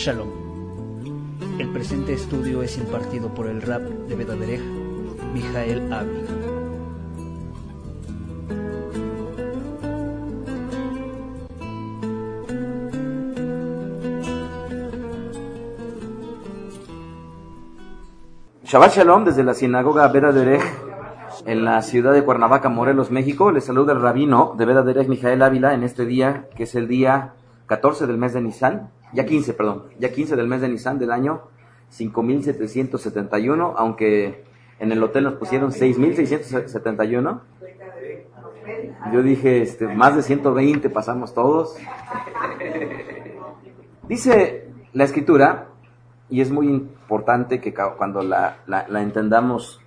Shalom. El presente estudio es impartido por el rap de Bedaderej, Mijael Ávila. Shabbat Shalom desde la sinagoga Beda Derech en la ciudad de Cuernavaca, Morelos, México. Les saluda el rabino de Beda Derech, Mijael Ávila, en este día, que es el día 14 del mes de Nisan, ya 15, perdón, ya 15 del mes de Nisan del año 5771, aunque en el hotel nos pusieron 6671. Yo dije, este, más de 120 pasamos todos. Dice la escritura, y es muy importante que cuando la, la- la entendamos,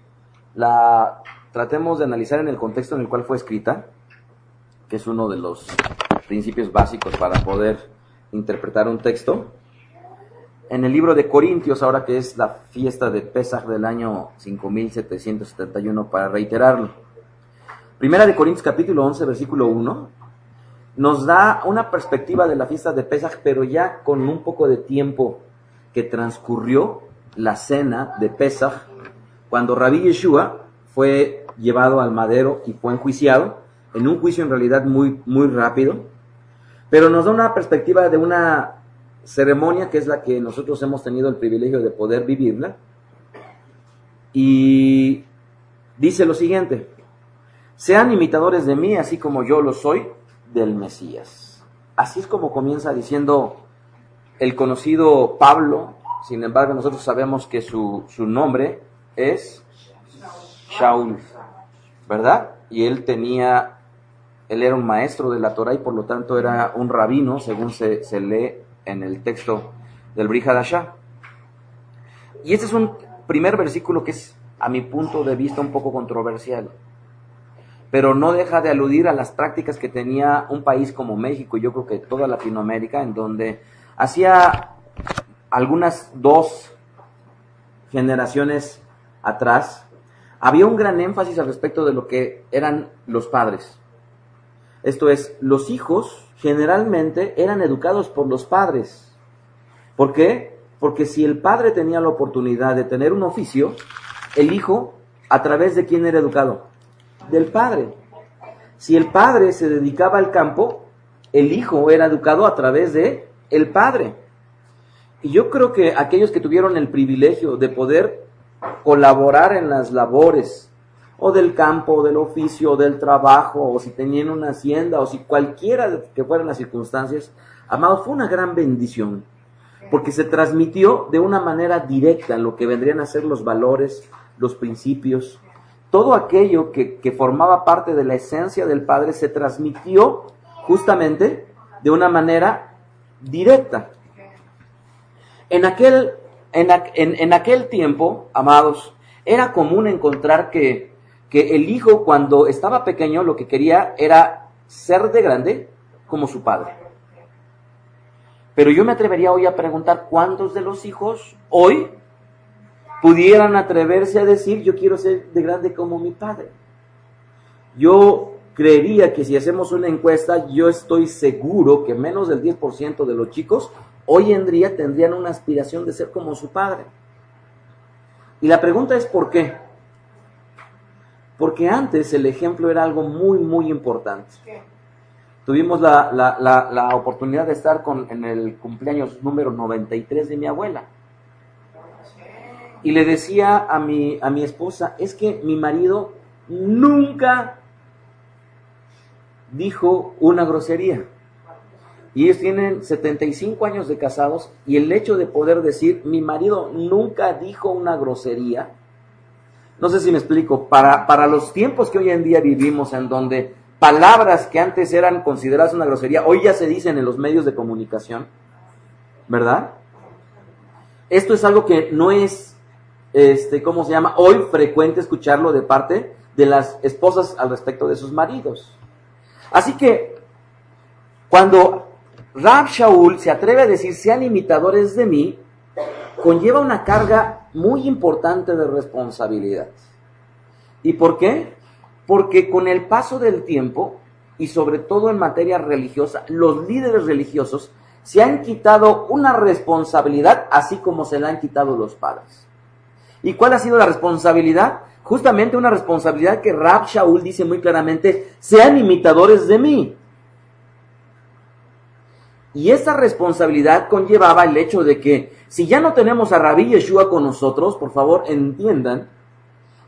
la tratemos de analizar en el contexto en el cual fue escrita, que es uno de los principios básicos para poder interpretar un texto. En el libro de Corintios, ahora que es la fiesta de Pesach del año 5771, para reiterarlo. Primera de Corintios capítulo 11, versículo 1, nos da una perspectiva de la fiesta de Pesach, pero ya con un poco de tiempo que transcurrió la cena de Pesach, cuando Rabí Yeshua fue llevado al madero y fue enjuiciado, en un juicio en realidad muy, muy rápido, pero nos da una perspectiva de una ceremonia que es la que nosotros hemos tenido el privilegio de poder vivirla. Y dice lo siguiente, sean imitadores de mí, así como yo lo soy del Mesías. Así es como comienza diciendo el conocido Pablo, sin embargo nosotros sabemos que su, su nombre es Shaul, ¿verdad? Y él tenía, él era un maestro de la Torah y por lo tanto era un rabino, según se, lee en el texto del Brihadashah. Y este es un primer versículo que es, a mi punto de vista, un poco controversial pero no deja de aludir a las prácticas que tenía un país como México, y yo creo que toda Latinoamérica, en donde hacía algunas dos generaciones atrás, había un gran énfasis al respecto de lo que eran los padres. Esto es, los hijos generalmente eran educados por los padres. ¿Por qué? Porque si el padre tenía la oportunidad de tener un oficio, el hijo, ¿a través de quién era educado? Del padre. Si el padre se dedicaba al campo, el hijo era educado a través de el padre. Y yo creo que aquellos que tuvieron el privilegio de poder colaborar en las labores, o del campo, del oficio, del trabajo, o si tenían una hacienda, o si cualquiera que fueran las circunstancias, amados, fue una gran bendición, porque se transmitió de una manera directa lo que vendrían a ser los valores, los principios, todo aquello que, que formaba parte de la esencia del Padre se transmitió justamente de una manera directa. En aquel, en, en- en aquel tiempo, amados, era común encontrar que, que el hijo cuando estaba pequeño lo que quería era ser de grande como su padre. Pero yo me atrevería hoy a preguntar cuántos de los hijos hoy pudieran atreverse a decir yo quiero ser de grande como mi padre. Yo creería que si hacemos una encuesta, yo estoy seguro que menos del 10% de los chicos hoy en día tendrían una aspiración de ser como su padre. Y la pregunta es ¿por qué? Porque antes el ejemplo era algo muy, muy importante. Tuvimos la, la- la- la oportunidad de estar con, en el cumpleaños número 93 de mi abuela. Y le decía a mi, a mi esposa, es que mi marido nunca dijo una grosería. Y ellos tienen 75 años de casados y el hecho de poder decir, mi marido nunca dijo una grosería, No sé si me explico, para, para los tiempos que hoy en día vivimos en donde palabras que antes eran consideradas una grosería, hoy ya se dicen en los medios de comunicación, ¿verdad? Esto es algo que no es, este, ¿cómo se llama? Hoy frecuente escucharlo de parte de las esposas al respecto de sus maridos. Así que, cuando Rab Shaul se atreve a decir, sean imitadores de mí, conlleva una carga muy importante de responsabilidad. ¿Y por qué? Porque con el paso del tiempo, y sobre todo en materia religiosa, los líderes religiosos se han quitado una responsabilidad así como se la han quitado los padres. ¿Y cuál ha sido la responsabilidad? Justamente una responsabilidad que Rab Shaul dice muy claramente, sean imitadores de mí. Y esa responsabilidad conllevaba el hecho de que si ya no tenemos a Rabí Yeshua con nosotros, por favor entiendan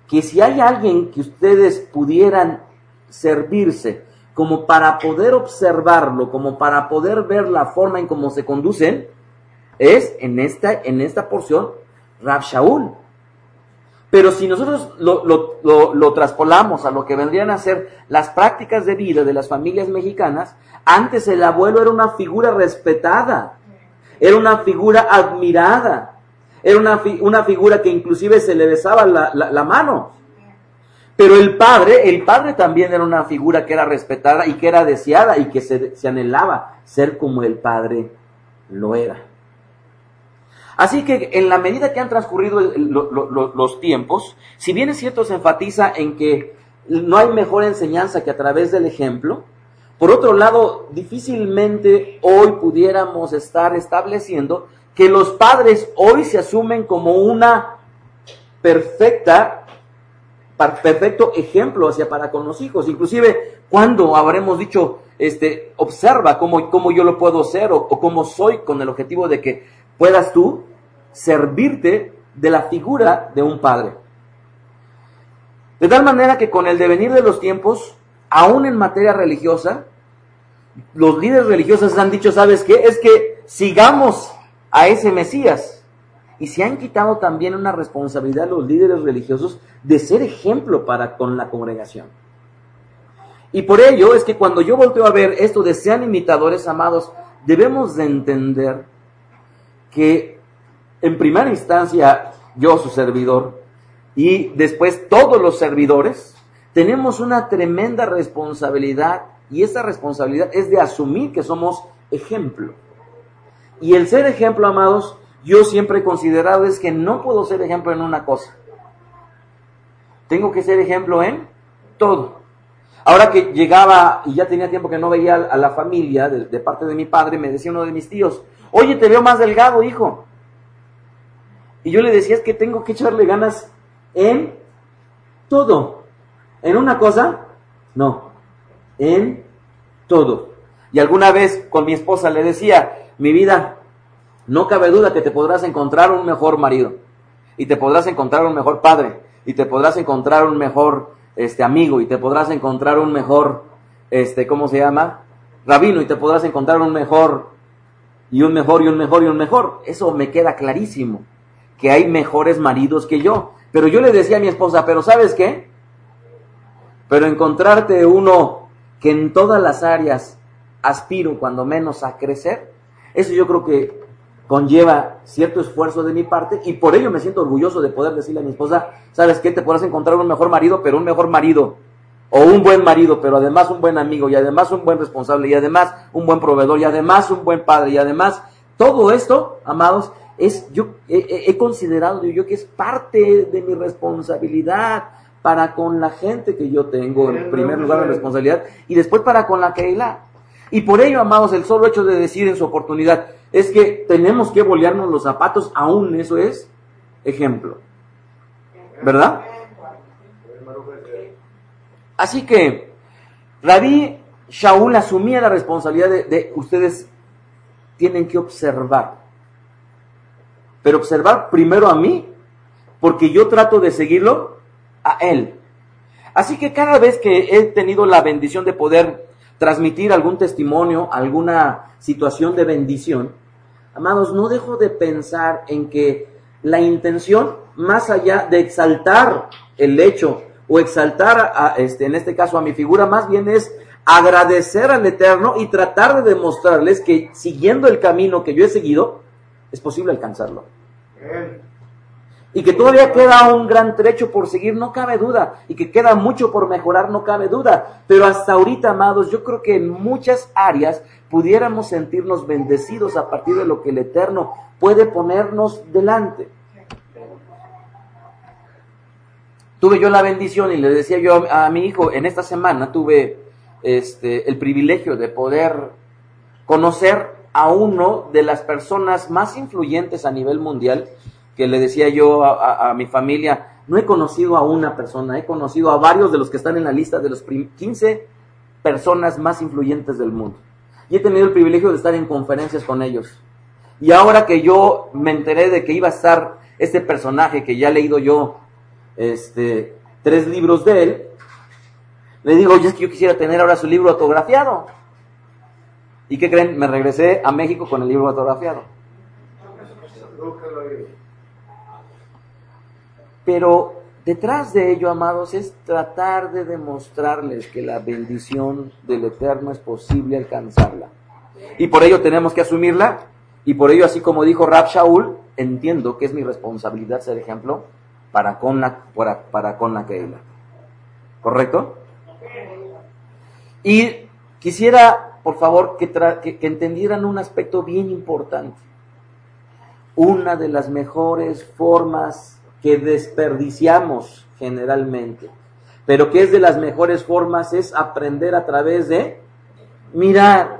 que si hay alguien que ustedes pudieran servirse como para poder observarlo, como para poder ver la forma en cómo se conducen, es en esta, en esta porción Rab Shaul. Pero si nosotros lo, traspolamos a lo que vendrían a ser las prácticas de vida de las familias mexicanas, antes el abuelo era una figura respetada, era una figura admirada, era una, una figura que inclusive se le besaba la, mano. Pero el padre, el padre también era una figura que era respetada y que era deseada y que se anhelaba ser como el padre lo era. Así que en la medida que han transcurrido los tiempos, si bien es cierto se enfatiza en que no hay mejor enseñanza que a través del ejemplo, por otro lado, difícilmente hoy pudiéramos estar estableciendo que los padres hoy se asumen como una perfecta, perfecto ejemplo hacia para con los hijos. Inclusive, cuando habremos dicho, este, observa cómo, cómo yo lo puedo ser o cómo soy con el objetivo de que puedas tú servirte de la figura de un padre. De tal manera que con el devenir de los tiempos, aún en materia religiosa, los líderes religiosos han dicho, ¿sabes qué? Es que sigamos a ese Mesías. Y se han quitado también una responsabilidad los líderes religiosos de ser ejemplo para con la congregación. Y por ello es que cuando yo volteo a ver esto de sean imitadores amados, debemos de entender que en primera instancia yo, su servidor, y después todos los servidores, tenemos una tremenda responsabilidad y esa responsabilidad es de asumir que somos ejemplo. Y el ser ejemplo, amados, yo siempre he considerado es que no puedo ser ejemplo en una cosa. Tengo que ser ejemplo en todo. Ahora que llegaba y ya tenía tiempo que no veía a la familia de, de parte de mi padre, me decía uno de mis tíos, oye, te veo más delgado, hijo. Y yo le decía, es que tengo que echarle ganas en todo. ¿En una cosa? No. En todo. Y alguna vez con mi esposa le decía, mi vida, no cabe duda que te podrás encontrar un mejor marido. Y te podrás encontrar un mejor padre. Y te podrás encontrar un mejor este, amigo. Y te podrás encontrar un mejor, este, ¿cómo se llama? Rabino. Y te podrás encontrar un mejor, y un mejor, y un mejor, y un mejor. Eso me queda clarísimo. Que hay mejores maridos que yo. Pero yo le decía a mi esposa, pero ¿sabes qué? Pero encontrarte uno que en todas las áreas aspiro cuando menos a crecer, eso yo creo que conlleva cierto esfuerzo de mi parte y por ello me siento orgulloso de poder decirle a mi esposa, ¿sabes qué? Te podrás encontrar un mejor marido, pero un mejor marido o un buen marido, pero además un buen amigo y además un buen responsable y además un buen proveedor y además un buen padre y además todo esto, amados, es yo he, he considerado yo que es parte de mi responsabilidad para con la gente que yo tengo, en primer lugar la responsabilidad, y después para con la Keilah. Y por ello, amados, el solo hecho de decir en su oportunidad es que tenemos que bolearnos los zapatos, aún eso es ejemplo. ¿Verdad? Así que Rabí Shaul asumía la responsabilidad de, de ustedes tienen que observar. Pero observar primero a mí, porque yo trato de seguirlo a Él. Así que cada vez que he tenido la bendición de poder transmitir algún testimonio, alguna situación de bendición, amados, no dejo de pensar en que la intención, más allá de exaltar el hecho o exaltar, a, este, en este caso a mi figura, más bien es agradecer al Eterno y tratar de demostrarles que siguiendo el camino que yo he seguido, es posible alcanzarlo. Y que todavía queda un gran trecho por seguir, no cabe duda. Y que queda mucho por mejorar, no cabe duda. Pero hasta ahorita, amados, yo creo que en muchas áreas pudiéramos sentirnos bendecidos a partir de lo que el Eterno puede ponernos delante. Tuve yo la bendición y le decía yo a, mi hijo, en esta semana tuve este, el privilegio de poder conocer a uno de las personas más influyentes a nivel mundial, que le decía yo a, mi familia, no he conocido a una persona, he conocido a varios de los que están en la lista de los 15 personas más influyentes del mundo. Y he tenido el privilegio de estar en conferencias con ellos. Y ahora que yo me enteré de que iba a estar este personaje que ya he leído yo este, tres libros de él, le digo, oye, es que yo quisiera tener ahora su libro autografiado. ¿Y qué creen? Me regresé a México con el libro autografiado. Pero detrás de ello, amados, es tratar de demostrarles que la bendición del Eterno es posible alcanzarla. Y por ello tenemos que asumirla. Y por ello, así como dijo Rab Shaul, entiendo que es mi responsabilidad ser ejemplo para con la, para, para con la Keila. ¿Correcto? Y quisiera por favor, que, que, entendieran un aspecto bien importante. Una de las mejores formas que desperdiciamos generalmente, pero que es de las mejores formas, es aprender a través de mirar.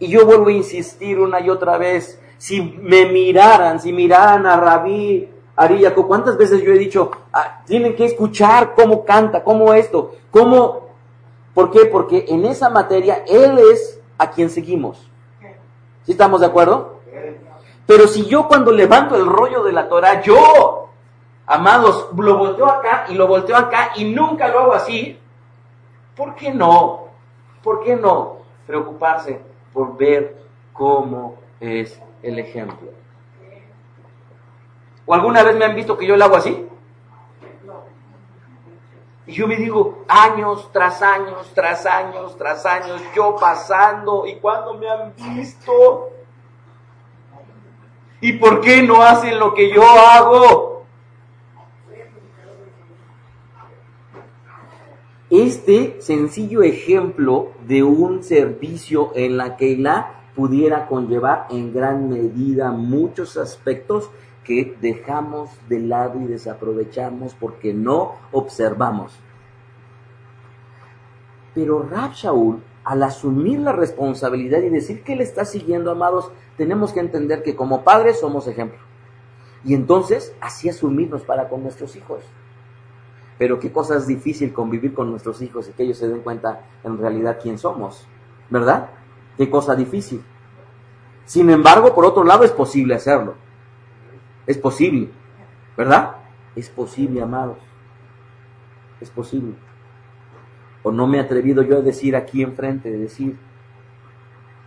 Y yo vuelvo a insistir una y otra vez, si me miraran, si miraran a Rabí Ariyaco, ¿cuántas veces yo he dicho, ah, tienen que escuchar cómo canta, cómo esto, cómo ¿Por qué? Porque en esa materia Él es a quien seguimos. ¿Sí estamos de acuerdo? Pero si yo cuando levanto el rollo de la Torah, yo, amados, lo volteo acá y lo volteo acá y nunca lo hago así, ¿por qué no? ¿Por qué no preocuparse por ver cómo es el ejemplo? ¿O alguna vez me han visto que yo lo hago así? Y yo me digo, años tras años, tras años, tras años, yo pasando, ¿y cuando me han visto? ¿Y por qué no hacen lo que yo hago? Este sencillo ejemplo de un servicio en la que la pudiera conllevar en gran medida muchos aspectos que dejamos de lado y desaprovechamos porque no observamos. Pero Rab Shaul, al asumir la responsabilidad y decir que le está siguiendo, amados, tenemos que entender que como padres somos ejemplo. Y entonces así asumirnos para con nuestros hijos. Pero qué cosa es difícil convivir con nuestros hijos y que ellos se den cuenta en realidad quién somos, ¿verdad? Qué cosa difícil. Sin embargo, por otro lado, es posible hacerlo. Es posible, ¿verdad? Es posible, amados. Es posible. O no me he atrevido yo a decir aquí enfrente, de decir,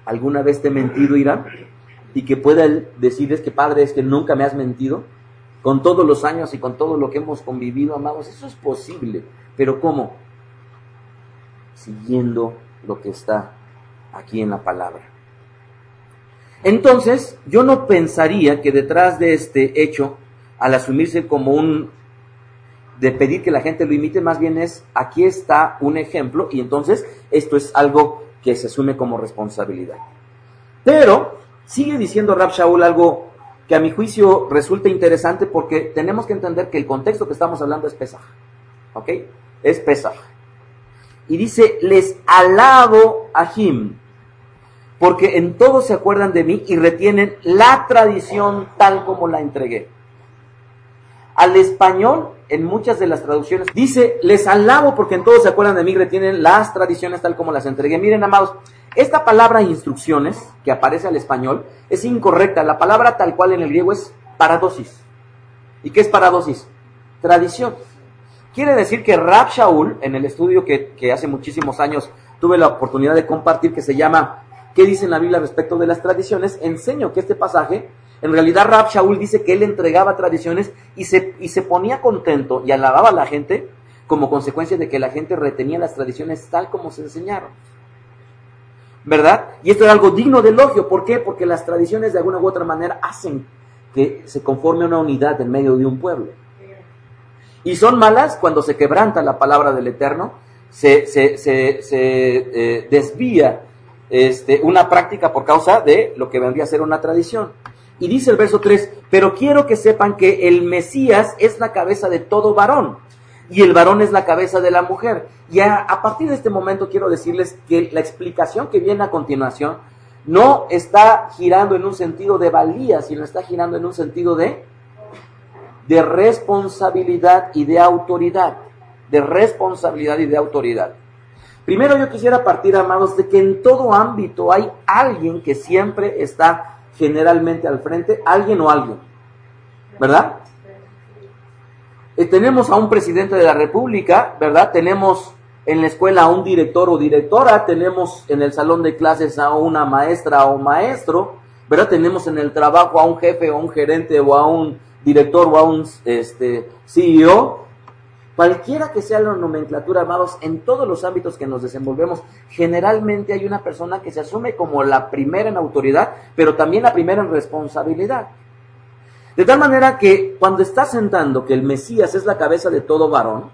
¿alguna vez te he mentido, Irán? Y que pueda decir, es que Padre, es que nunca me has mentido. Con todos los años y con todo lo que hemos convivido, amados, eso es posible. Pero ¿cómo? Siguiendo lo que está aquí en la palabra. Entonces, yo no pensaría que detrás de este hecho, al asumirse como un de pedir que la gente lo imite, más bien es, aquí está un ejemplo y entonces esto es algo que se asume como responsabilidad. Pero sigue diciendo Rab Shaul algo que a mi juicio resulta interesante porque tenemos que entender que el contexto que estamos hablando es Pesaj. ¿Ok? Es Pesaj. Y dice, les alabo a Jim porque en todo se acuerdan de mí y retienen la tradición tal como la entregué. Al español, en muchas de las traducciones, dice, les alabo porque en todo se acuerdan de mí y retienen las tradiciones tal como las entregué. Miren, amados, esta palabra instrucciones que aparece al español es incorrecta. La palabra tal cual en el griego es paradosis. ¿Y qué es paradosis? Tradición. Quiere decir que Rab Shaul, en el estudio que, que hace muchísimos años tuve la oportunidad de compartir, que se llama ¿Qué dice en la Biblia respecto de las tradiciones? Enseño que este pasaje En realidad Rab Shaul dice que él entregaba tradiciones y se, y se ponía contento y alababa a la gente como consecuencia de que la gente retenía las tradiciones tal como se enseñaron. ¿Verdad? Y esto era algo digno de elogio. ¿Por qué? Porque las tradiciones de alguna u otra manera hacen que se conforme una unidad en medio de un pueblo. Y son malas cuando se quebranta la palabra del Eterno, se, se, se, eh, desvía este, una práctica por causa de lo que vendría a ser una tradición. Y dice el verso 3, pero quiero que sepan que el Mesías es la cabeza de todo varón y el varón es la cabeza de la mujer. Y a, a, partir de este momento quiero decirles que la explicación que viene a continuación no está girando en un sentido de valía, sino está girando en un sentido de de responsabilidad y de autoridad. De responsabilidad y de autoridad. Primero yo quisiera partir, amados, de que en todo ámbito hay alguien que siempre está generalmente al frente, alguien o alguien. ¿Verdad? Eh, tenemos a un presidente de la República, ¿verdad? Tenemos en la escuela a un director o directora, tenemos en el salón de clases a una maestra o maestro, ¿verdad? Tenemos en el trabajo a un jefe o un gerente o a un director o a un este, CEO, cualquiera que sea la nomenclatura, amados, en todos los ámbitos que nos desenvolvemos, generalmente hay una persona que se asume como la primera en autoridad, pero también la primera en responsabilidad. De tal manera que cuando está sentando que el Mesías es la cabeza de todo varón,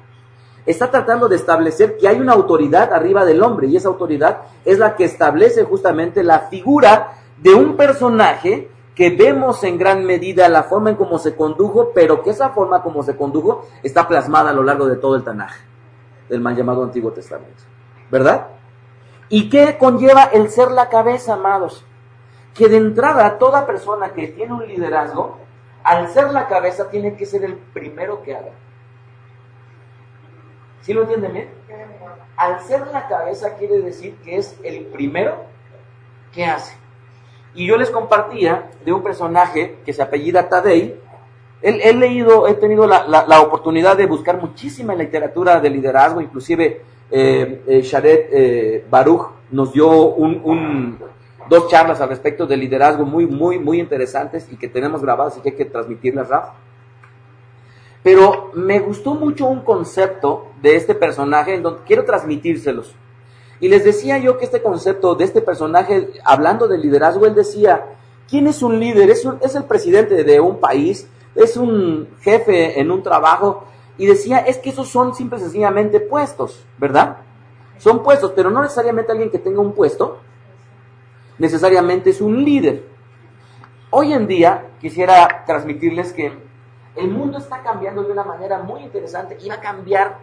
está tratando de establecer que hay una autoridad arriba del hombre y esa autoridad es la que establece justamente la figura de un personaje que vemos en gran medida la forma en cómo se condujo, pero que esa forma como se condujo está plasmada a lo largo de todo el Tanaj, del mal llamado Antiguo Testamento. ¿Verdad? ¿Y qué conlleva el ser la cabeza, amados? Que de entrada toda persona que tiene un liderazgo, al ser la cabeza tiene que ser el primero que haga. ¿Sí lo entienden bien? Al ser la cabeza quiere decir que es el primero que hace. Y yo les compartía de un personaje que se apellida Tadei. He, leído, he tenido la, oportunidad de buscar muchísima literatura de liderazgo, inclusive eh, eh Sharet eh, Baruch nos dio un, dos charlas al respecto de liderazgo muy, muy, muy interesantes y que tenemos grabadas y que hay que transmitirlas, Raf. Pero me gustó mucho un concepto de este personaje en donde quiero transmitírselos. Y les decía yo que este concepto de este personaje, hablando de liderazgo, él decía, ¿quién es un líder? Es, es el presidente de un país, es un jefe en un trabajo. Y decía, es que esos son simple y sencillamente puestos, ¿verdad? Son puestos, pero no necesariamente alguien que tenga un puesto, necesariamente es un líder. Hoy en día quisiera transmitirles que el mundo está cambiando de una manera muy interesante y va a cambiar,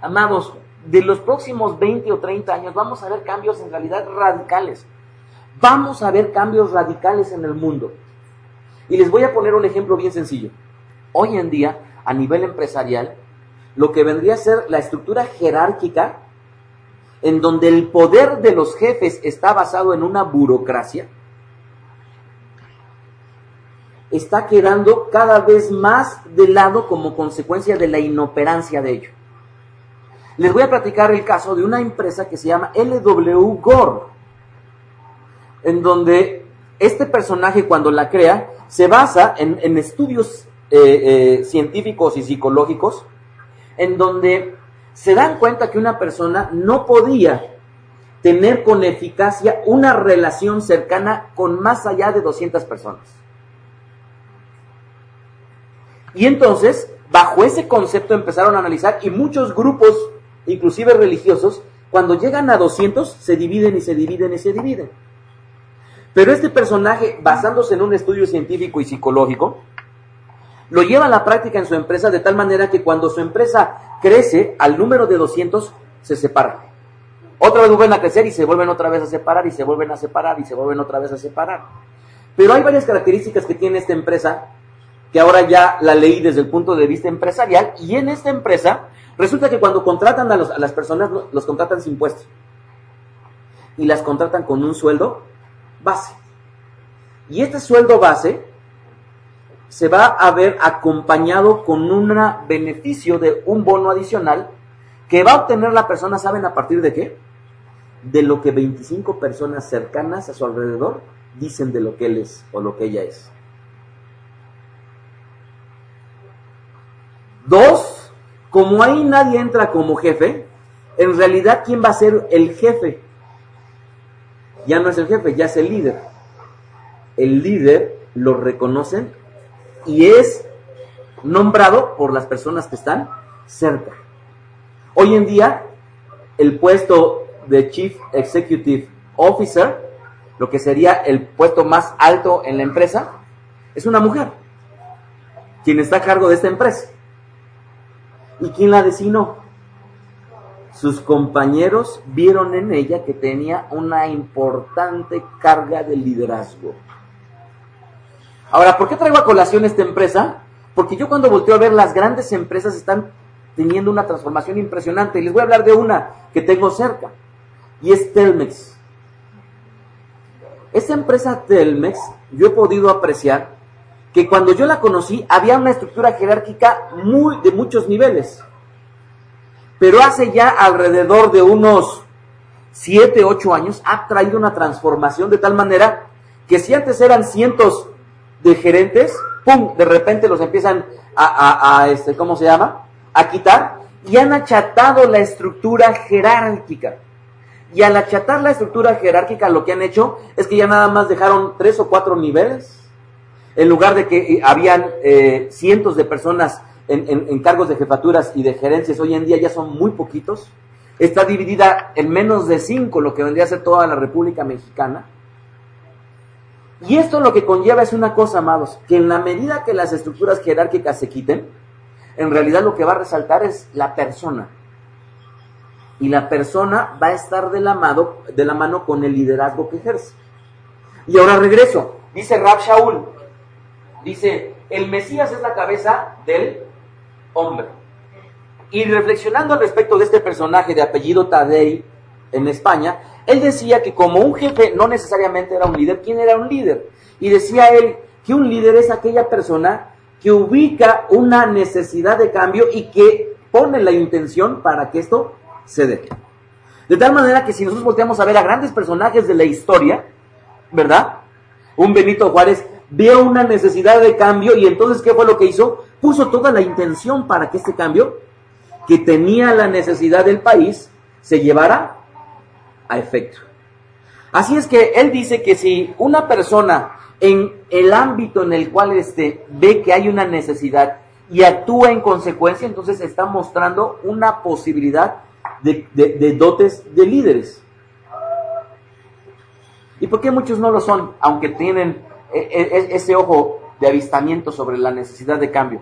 amados, de los próximos 20 o 30 años vamos a ver cambios en realidad radicales. Vamos a ver cambios radicales en el mundo. Y les voy a poner un ejemplo bien sencillo. Hoy en día, a nivel empresarial, lo que vendría a ser la estructura jerárquica, en donde el poder de los jefes está basado en una burocracia, está quedando cada vez más de lado como consecuencia de la inoperancia de ello. Les voy a platicar el caso de una empresa que se llama LW Gore, en donde este personaje cuando la crea se basa en, estudios eh, eh, científicos y psicológicos, en donde se dan cuenta que una persona no podía tener con eficacia una relación cercana con más allá de 200 personas. Y entonces, bajo ese concepto empezaron a analizar y muchos grupos inclusive religiosos, cuando llegan a 200 se dividen y se dividen y se dividen. Pero este personaje, basándose en un estudio científico y psicológico, lo lleva a la práctica en su empresa de tal manera que cuando su empresa crece al número de 200, se separa. Otra vez vuelven a crecer y se vuelven otra vez a separar y se vuelven a separar y se vuelven otra vez a separar. Pero hay varias características que tiene esta empresa que ahora ya la leí desde el punto de vista empresarial y en esta empresa Resulta que cuando contratan a, las personas, los contratan sin puesto. Y las contratan con un sueldo base. Y este sueldo base se va a ver acompañado con un beneficio de un bono adicional que va a obtener la persona, ¿saben a partir de qué? De lo que 25 personas cercanas a su alrededor dicen de lo que él es o lo que ella es. Dos, como ahí nadie entra como jefe, en realidad, ¿quién va a ser el jefe? Ya no es el jefe, ya es el líder. El líder lo reconocen y es nombrado por las personas que están cerca. Hoy en día, el puesto de Chief Executive Officer, lo que sería el puesto más alto en la empresa, es una mujer, quien está a cargo de esta empresa. ¿Y quién la designó? Sus compañeros vieron en ella que tenía una importante carga de liderazgo. Ahora, ¿por qué traigo a colación esta empresa? Porque yo cuando volteo a ver las grandes empresas están teniendo una transformación impresionante. Les voy a hablar de una que tengo cerca. Y es Telmex. Esta empresa Telmex, yo he podido apreciar que cuando yo la conocí había una estructura jerárquica muy, de muchos niveles. Pero hace ya alrededor de unos 7, 8 años ha traído una transformación de tal manera que si antes eran cientos de gerentes, ¡pum! De repente los empiezan a, a, este, ¿cómo se llama? A quitar y han achatado la estructura jerárquica. Y al achatar la estructura jerárquica, lo que han hecho es que ya nada más dejaron tres o cuatro niveles. En lugar de que eh, habían eh, cientos de personas en, cargos de jefaturas y de gerencias, hoy en día ya son muy poquitos. Está dividida en menos de cinco, lo que vendría a ser toda la República Mexicana. Y esto lo que conlleva es una cosa, amados, que en la medida que las estructuras jerárquicas se quiten, en realidad lo que va a resaltar es la persona. Y la persona va a estar de la, mano, de la mano con el liderazgo que ejerce. Y ahora regreso. Dice Rab Shaul, dice, el Mesías es la cabeza del hombre. Y reflexionando al respecto de este personaje de apellido Tadei en España, él decía que como un jefe no necesariamente era un líder, ¿quién era un líder? Y decía él que un líder es aquella persona que ubica una necesidad de cambio y que pone la intención para que esto se dé. De tal manera que si nosotros volteamos a ver a grandes personajes de la historia, ¿verdad? Un Benito Juárez vio una necesidad de cambio y entonces ¿qué fue lo que hizo? Puso toda la intención para que este cambio, que tenía la necesidad del país, se llevara a efecto. Así es que él dice que si una persona en el ámbito en el cual este, ve que hay una necesidad y actúa en consecuencia, entonces está mostrando una posibilidad de, de dotes de líderes. ¿Y por qué muchos no lo son, aunque tienen ese ojo de avistamiento sobre la necesidad de cambio?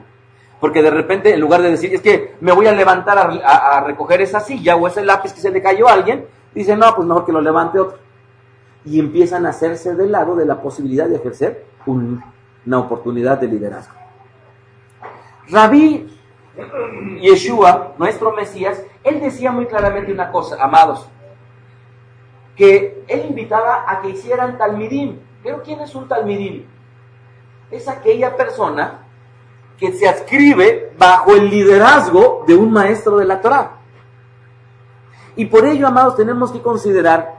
Porque de repente, en lugar de decir, es que me voy a levantar a, recoger esa silla o ese lápiz que se le cayó a alguien, dice, no, pues mejor que lo levante otro. Y empiezan a hacerse del lado de la posibilidad de ejercer una oportunidad de liderazgo. Rabí Yeshua, nuestro Mesías, él decía muy claramente una cosa, amados, que él invitaba a que hicieran talmidim. Pero ¿quién es un talmidim? Es aquella persona que se adscribe bajo el liderazgo de un maestro de la Torah. Y por ello, amados, tenemos que considerar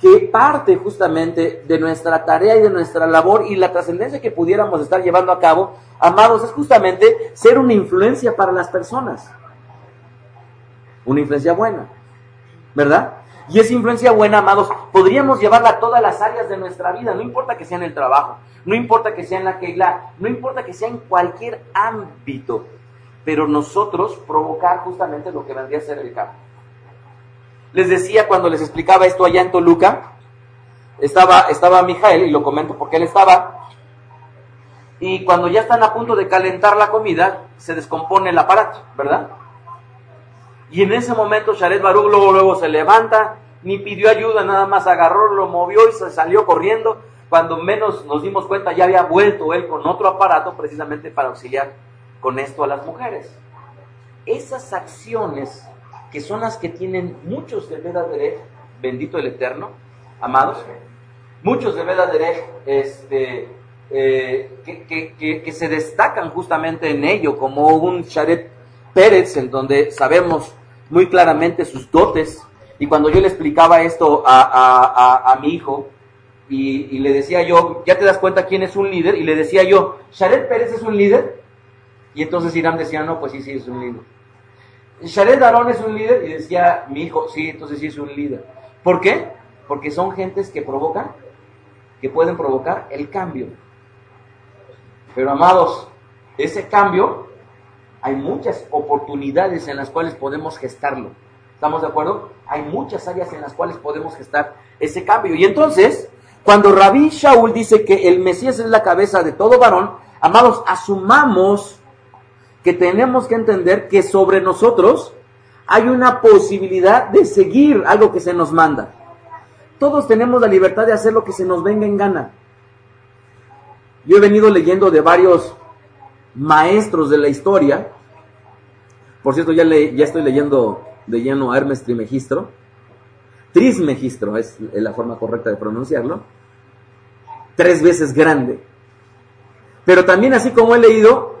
que parte justamente de nuestra tarea y de nuestra labor y la trascendencia que pudiéramos estar llevando a cabo, amados, es justamente ser una influencia para las personas. Una influencia buena, ¿verdad? Y esa influencia buena, amados, podríamos llevarla a todas las áreas de nuestra vida, no importa que sea en el trabajo, no importa que sea en la Keilah, no importa que sea en cualquier ámbito, pero nosotros provocar justamente lo que vendría a ser el cambio. Les decía cuando les explicaba esto allá en Toluca, estaba, estaba Mijael, y lo comento porque él estaba, y cuando ya están a punto de calentar la comida, se descompone el aparato, ¿verdad? Y en ese momento Sharet Baruch luego, luego se levanta, ni pidió ayuda, nada más agarró, lo movió y se salió corriendo. Cuando menos nos dimos cuenta ya había vuelto él con otro aparato precisamente para auxiliar con esto a las mujeres. Esas acciones que son las que tienen muchos de Derecho, bendito el Eterno, amados, muchos de Derecho, este, eh, que, que, se destacan justamente en ello, como un Sharet Pérez, en donde sabemos muy claramente sus dotes. Y cuando yo le explicaba esto a, mi hijo, y, le decía yo, ¿ya te das cuenta quién es un líder? Y le decía yo, ¿Sharet Pérez es un líder? Y entonces Irán decía, no, pues sí, sí, es un líder. Shared Aarón es un líder y decía, mi hijo, sí, entonces sí es un líder. ¿Por qué? Porque son gentes que provocan, que pueden provocar el cambio. Pero amados, ese cambio, hay muchas oportunidades en las cuales podemos gestarlo. ¿Estamos de acuerdo? Hay muchas áreas en las cuales podemos gestar ese cambio. Y entonces, cuando Rabí Shaul dice que el Mesías es la cabeza de todo varón, amados, asumamos que tenemos que entender que sobre nosotros hay una posibilidad de seguir algo que se nos manda. Todos tenemos la libertad de hacer lo que se nos venga en gana. Yo he venido leyendo de varios maestros de la historia. Por cierto, ya, le, ya estoy leyendo de lleno a Hermes Trimegistro. Trismegistro es la forma correcta de pronunciarlo. Tres veces grande. Pero también así como he leído,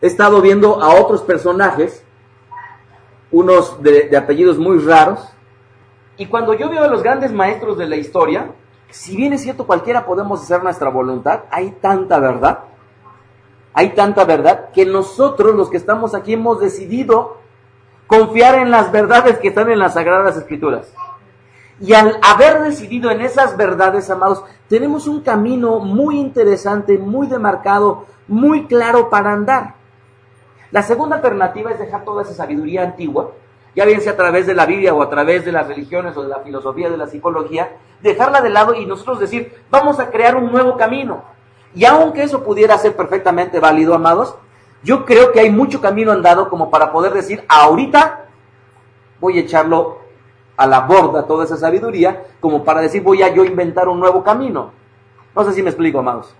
he estado viendo a otros personajes, unos de, de apellidos muy raros. Y cuando yo veo a los grandes maestros de la historia, si bien es cierto cualquiera podemos hacer nuestra voluntad, hay tanta verdad, hay tanta verdad que nosotros los que estamos aquí hemos decidido confiar en las verdades que están en las Sagradas Escrituras. Y al haber decidido en esas verdades, amados, tenemos un camino muy interesante, muy demarcado, muy claro para andar. La segunda alternativa es dejar toda esa sabiduría antigua, ya bien sea a través de la Biblia o a través de las religiones o de la filosofía, de la psicología, dejarla de lado y nosotros decir, vamos a crear un nuevo camino. Y aunque eso pudiera ser perfectamente válido, amados, yo creo que hay mucho camino andado como para poder decir, ahorita voy a echarlo a la borda toda esa sabiduría, como para decir, voy a yo inventar un nuevo camino. No sé si me explico, amados.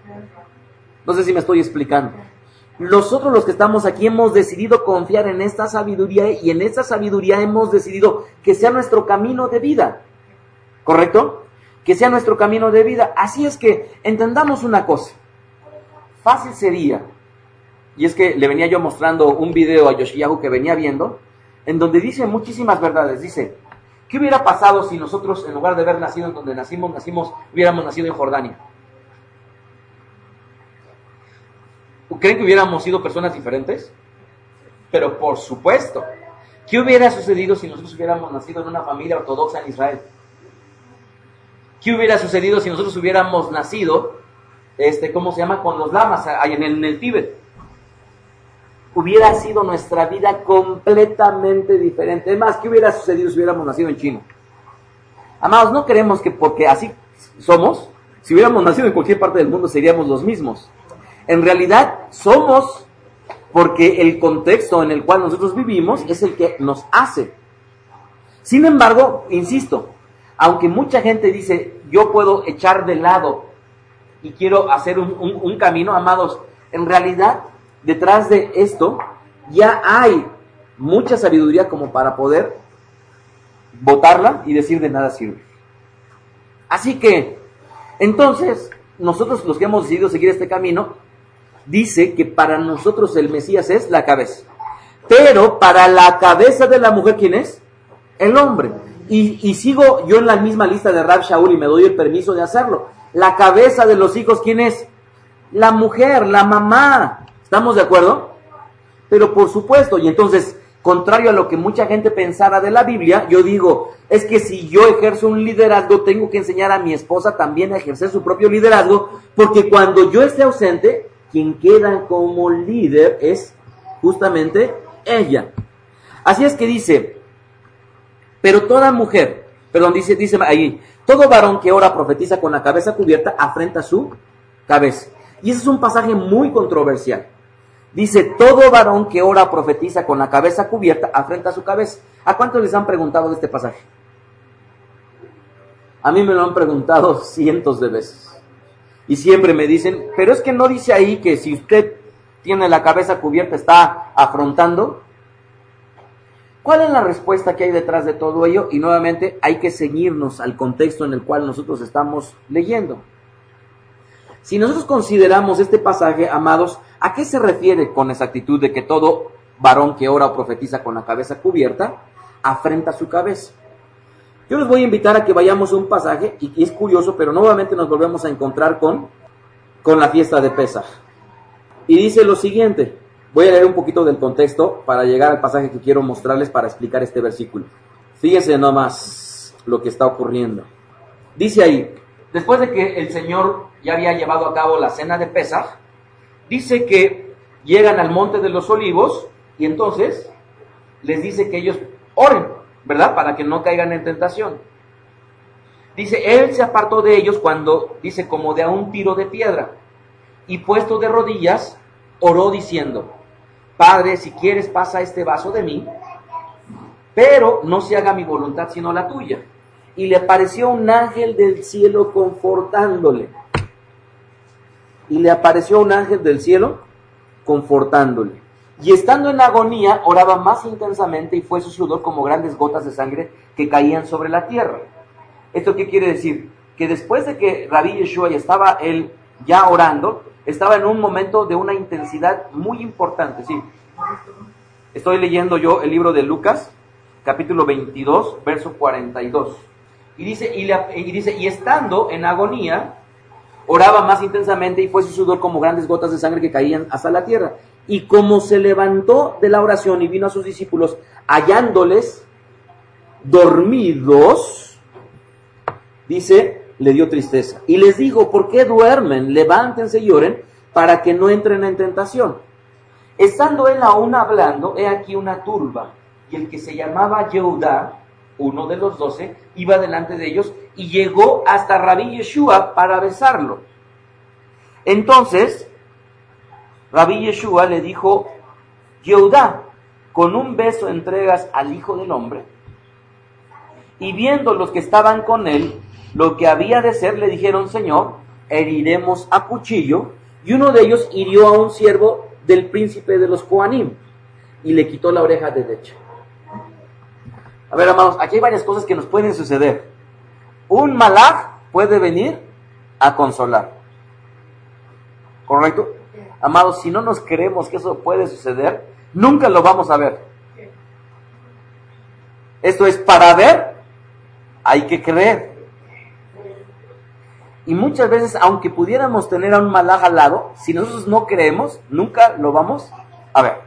No sé si me estoy explicando. Nosotros los que estamos aquí hemos decidido confiar en esta sabiduría y en esta sabiduría hemos decidido que sea nuestro camino de vida. ¿Correcto? Que sea nuestro camino de vida. Así es que entendamos una cosa. Fácil sería y es que le venía yo mostrando un video a Yoshiyahu que venía viendo, en donde dice muchísimas verdades. Dice, ¿qué hubiera pasado si nosotros, en lugar de haber nacido en donde nacimos, nacimos, hubiéramos nacido en Jordania? ¿Creen que hubiéramos sido personas diferentes? Pero por supuesto. ¿Qué hubiera sucedido si nosotros hubiéramos nacido en una familia ortodoxa en Israel? ¿Qué hubiera sucedido si nosotros hubiéramos nacido, este, ¿cómo se llama? Con los lamas, en el, en el Tíbet hubiera sido nuestra vida completamente diferente. Es más, ¿qué hubiera sucedido si hubiéramos nacido en China? Amados, no creemos que porque así somos, si hubiéramos nacido en cualquier parte del mundo seríamos los mismos. En realidad somos porque el contexto en el cual nosotros vivimos es el que nos hace. Sin embargo, insisto, aunque mucha gente dice, yo puedo echar de lado y quiero hacer un, camino, amados, en realidad detrás de esto ya hay mucha sabiduría como para poder votarla y decir de nada sirve. Así que, entonces, nosotros los que hemos decidido seguir este camino, dice que para nosotros el Mesías es la cabeza. Pero para la cabeza de la mujer, ¿quién es? El hombre. Y, sigo yo en la misma lista de Rab Shaul y me doy el permiso de hacerlo. La cabeza de los hijos, ¿quién es? La mujer, la mamá. ¿Estamos de acuerdo? Pero por supuesto, y entonces, contrario a lo que mucha gente pensara de la Biblia, yo digo, es que si yo ejerzo un liderazgo, tengo que enseñar a mi esposa también a ejercer su propio liderazgo, porque cuando yo esté ausente, quien queda como líder es justamente ella. Así es que dice, pero toda mujer, perdón, dice, dice ahí, todo varón que ora profetiza con la cabeza cubierta afrenta su cabeza. Y ese es un pasaje muy controversial. Dice, todo varón que ora profetiza con la cabeza cubierta afrenta su cabeza. ¿A cuántos les han preguntado de este pasaje? A mí me lo han preguntado cientos de veces. Y siempre me dicen, pero es que no dice ahí que si usted tiene la cabeza cubierta está afrontando. ¿Cuál es la respuesta que hay detrás de todo ello? Y nuevamente hay que seguirnos al contexto en el cual nosotros estamos leyendo. Si nosotros consideramos este pasaje, amados, ¿a qué se refiere con exactitud de que todo varón que ora o profetiza con la cabeza cubierta afrenta su cabeza? Yo les voy a invitar a que vayamos a un pasaje, y es curioso, pero nuevamente nos volvemos a encontrar con, con la fiesta de Pesaj. Y dice lo siguiente, Voy a leer un poquito del contexto para llegar al pasaje que quiero mostrarles para explicar este versículo. Fíjense nomás lo que está ocurriendo. Dice ahí, después de que el Señor ya había llevado a cabo la cena de Pesaj, dice que llegan al monte de los olivos y entonces les dice que ellos oren, ¿verdad? Para que no caigan en tentación. Dice, él se apartó de ellos cuando, dice, como de a un tiro de piedra, y puesto de rodillas, oró diciendo, Padre, si quieres pasa este vaso de mí, pero no se haga mi voluntad sino la tuya. Y le apareció un ángel del cielo confortándole. Y le apareció un ángel del cielo confortándole. Y estando en agonía, oraba más intensamente y fue su sudor como grandes gotas de sangre que caían sobre la tierra. ¿Esto qué quiere decir? Que después de que Rabí Yeshua ya estaba él ya orando, estaba en un momento de una intensidad muy importante. Sí. Estoy leyendo yo el libro de Lucas, capítulo 22, verso 42. Y dice, y, y dice, y estando en agonía, oraba más intensamente y fue su sudor como grandes gotas de sangre que caían hasta la tierra. Y como se levantó de la oración y vino a sus discípulos, hallándoles dormidos, dice, le dio tristeza. Y les dijo, ¿por qué duermen? Levántense y oren para que no entren en tentación. Estando él aún hablando, he aquí una turba, y el que se llamaba Yehudá, uno de los doce, iba delante de ellos y llegó hasta Rabí Yeshua para besarlo. Entonces, Rabí Yeshua le dijo, Yehudá, con un beso entregas al Hijo del Hombre. Y viendo los que estaban con él, lo que había de ser, le dijeron, Señor, heriremos a cuchillo. Y uno de ellos hirió a un siervo del príncipe de los Coanim y le quitó la oreja de derecha. A ver, amados, aquí hay varias cosas que nos pueden suceder. Un malaj puede venir a consolar. ¿Correcto? Amados, si no nos creemos que eso puede suceder, nunca lo vamos a ver. Esto es para ver, hay que creer. Y muchas veces, aunque pudiéramos tener a un malaj al lado, si nosotros no creemos, nunca lo vamos a ver.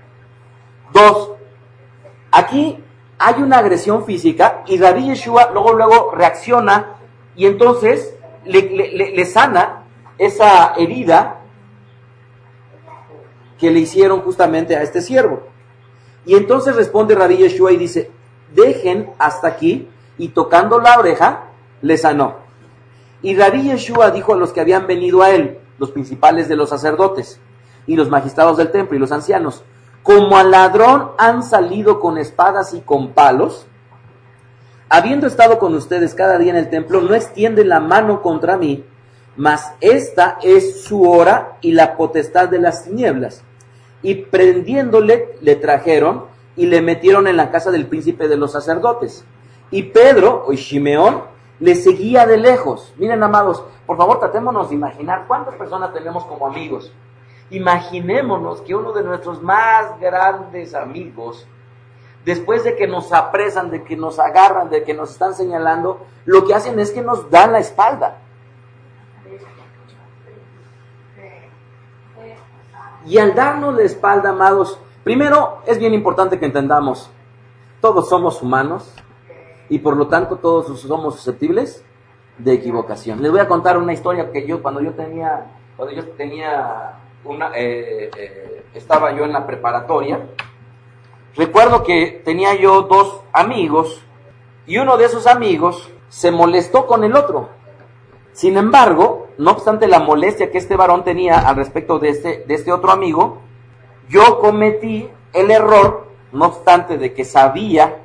Dos, aquí hay una agresión física y David Yeshua luego, luego reacciona y entonces le, sana esa herida que le hicieron justamente a este siervo. Y entonces responde Rabí Yeshua y dice, dejen hasta aquí, y tocando la oreja, le sanó. Y Rabí Yeshua dijo a los que habían venido a él, los principales de los sacerdotes, y los magistrados del templo, y los ancianos, como al ladrón han salido con espadas y con palos, habiendo estado con ustedes cada día en el templo, no extienden la mano contra mí, mas esta es su hora y la potestad de las tinieblas. Y prendiéndole, le trajeron y le metieron en la casa del príncipe de los sacerdotes. Y Pedro, o Shimeón, le seguía de lejos. Miren, amados, por favor, tratémonos de imaginar cuántas personas tenemos como amigos. Imaginémonos que uno de nuestros más grandes amigos, después de que nos apresan, de que nos agarran, de que nos están señalando, lo que hacen es que nos dan la espalda. Y al darnos la espalda, amados, primero es bien importante que entendamos, todos somos humanos y por lo tanto todos somos susceptibles de equivocación. Les voy a contar una historia que yo cuando yo tenía, cuando yo tenía una, eh, eh, estaba yo en la preparatoria, recuerdo que tenía yo dos amigos y uno de esos amigos se molestó con el otro. Sin embargo, no obstante la molestia que este varón tenía al respecto de este, de este otro amigo, yo cometí el error, no obstante de que sabía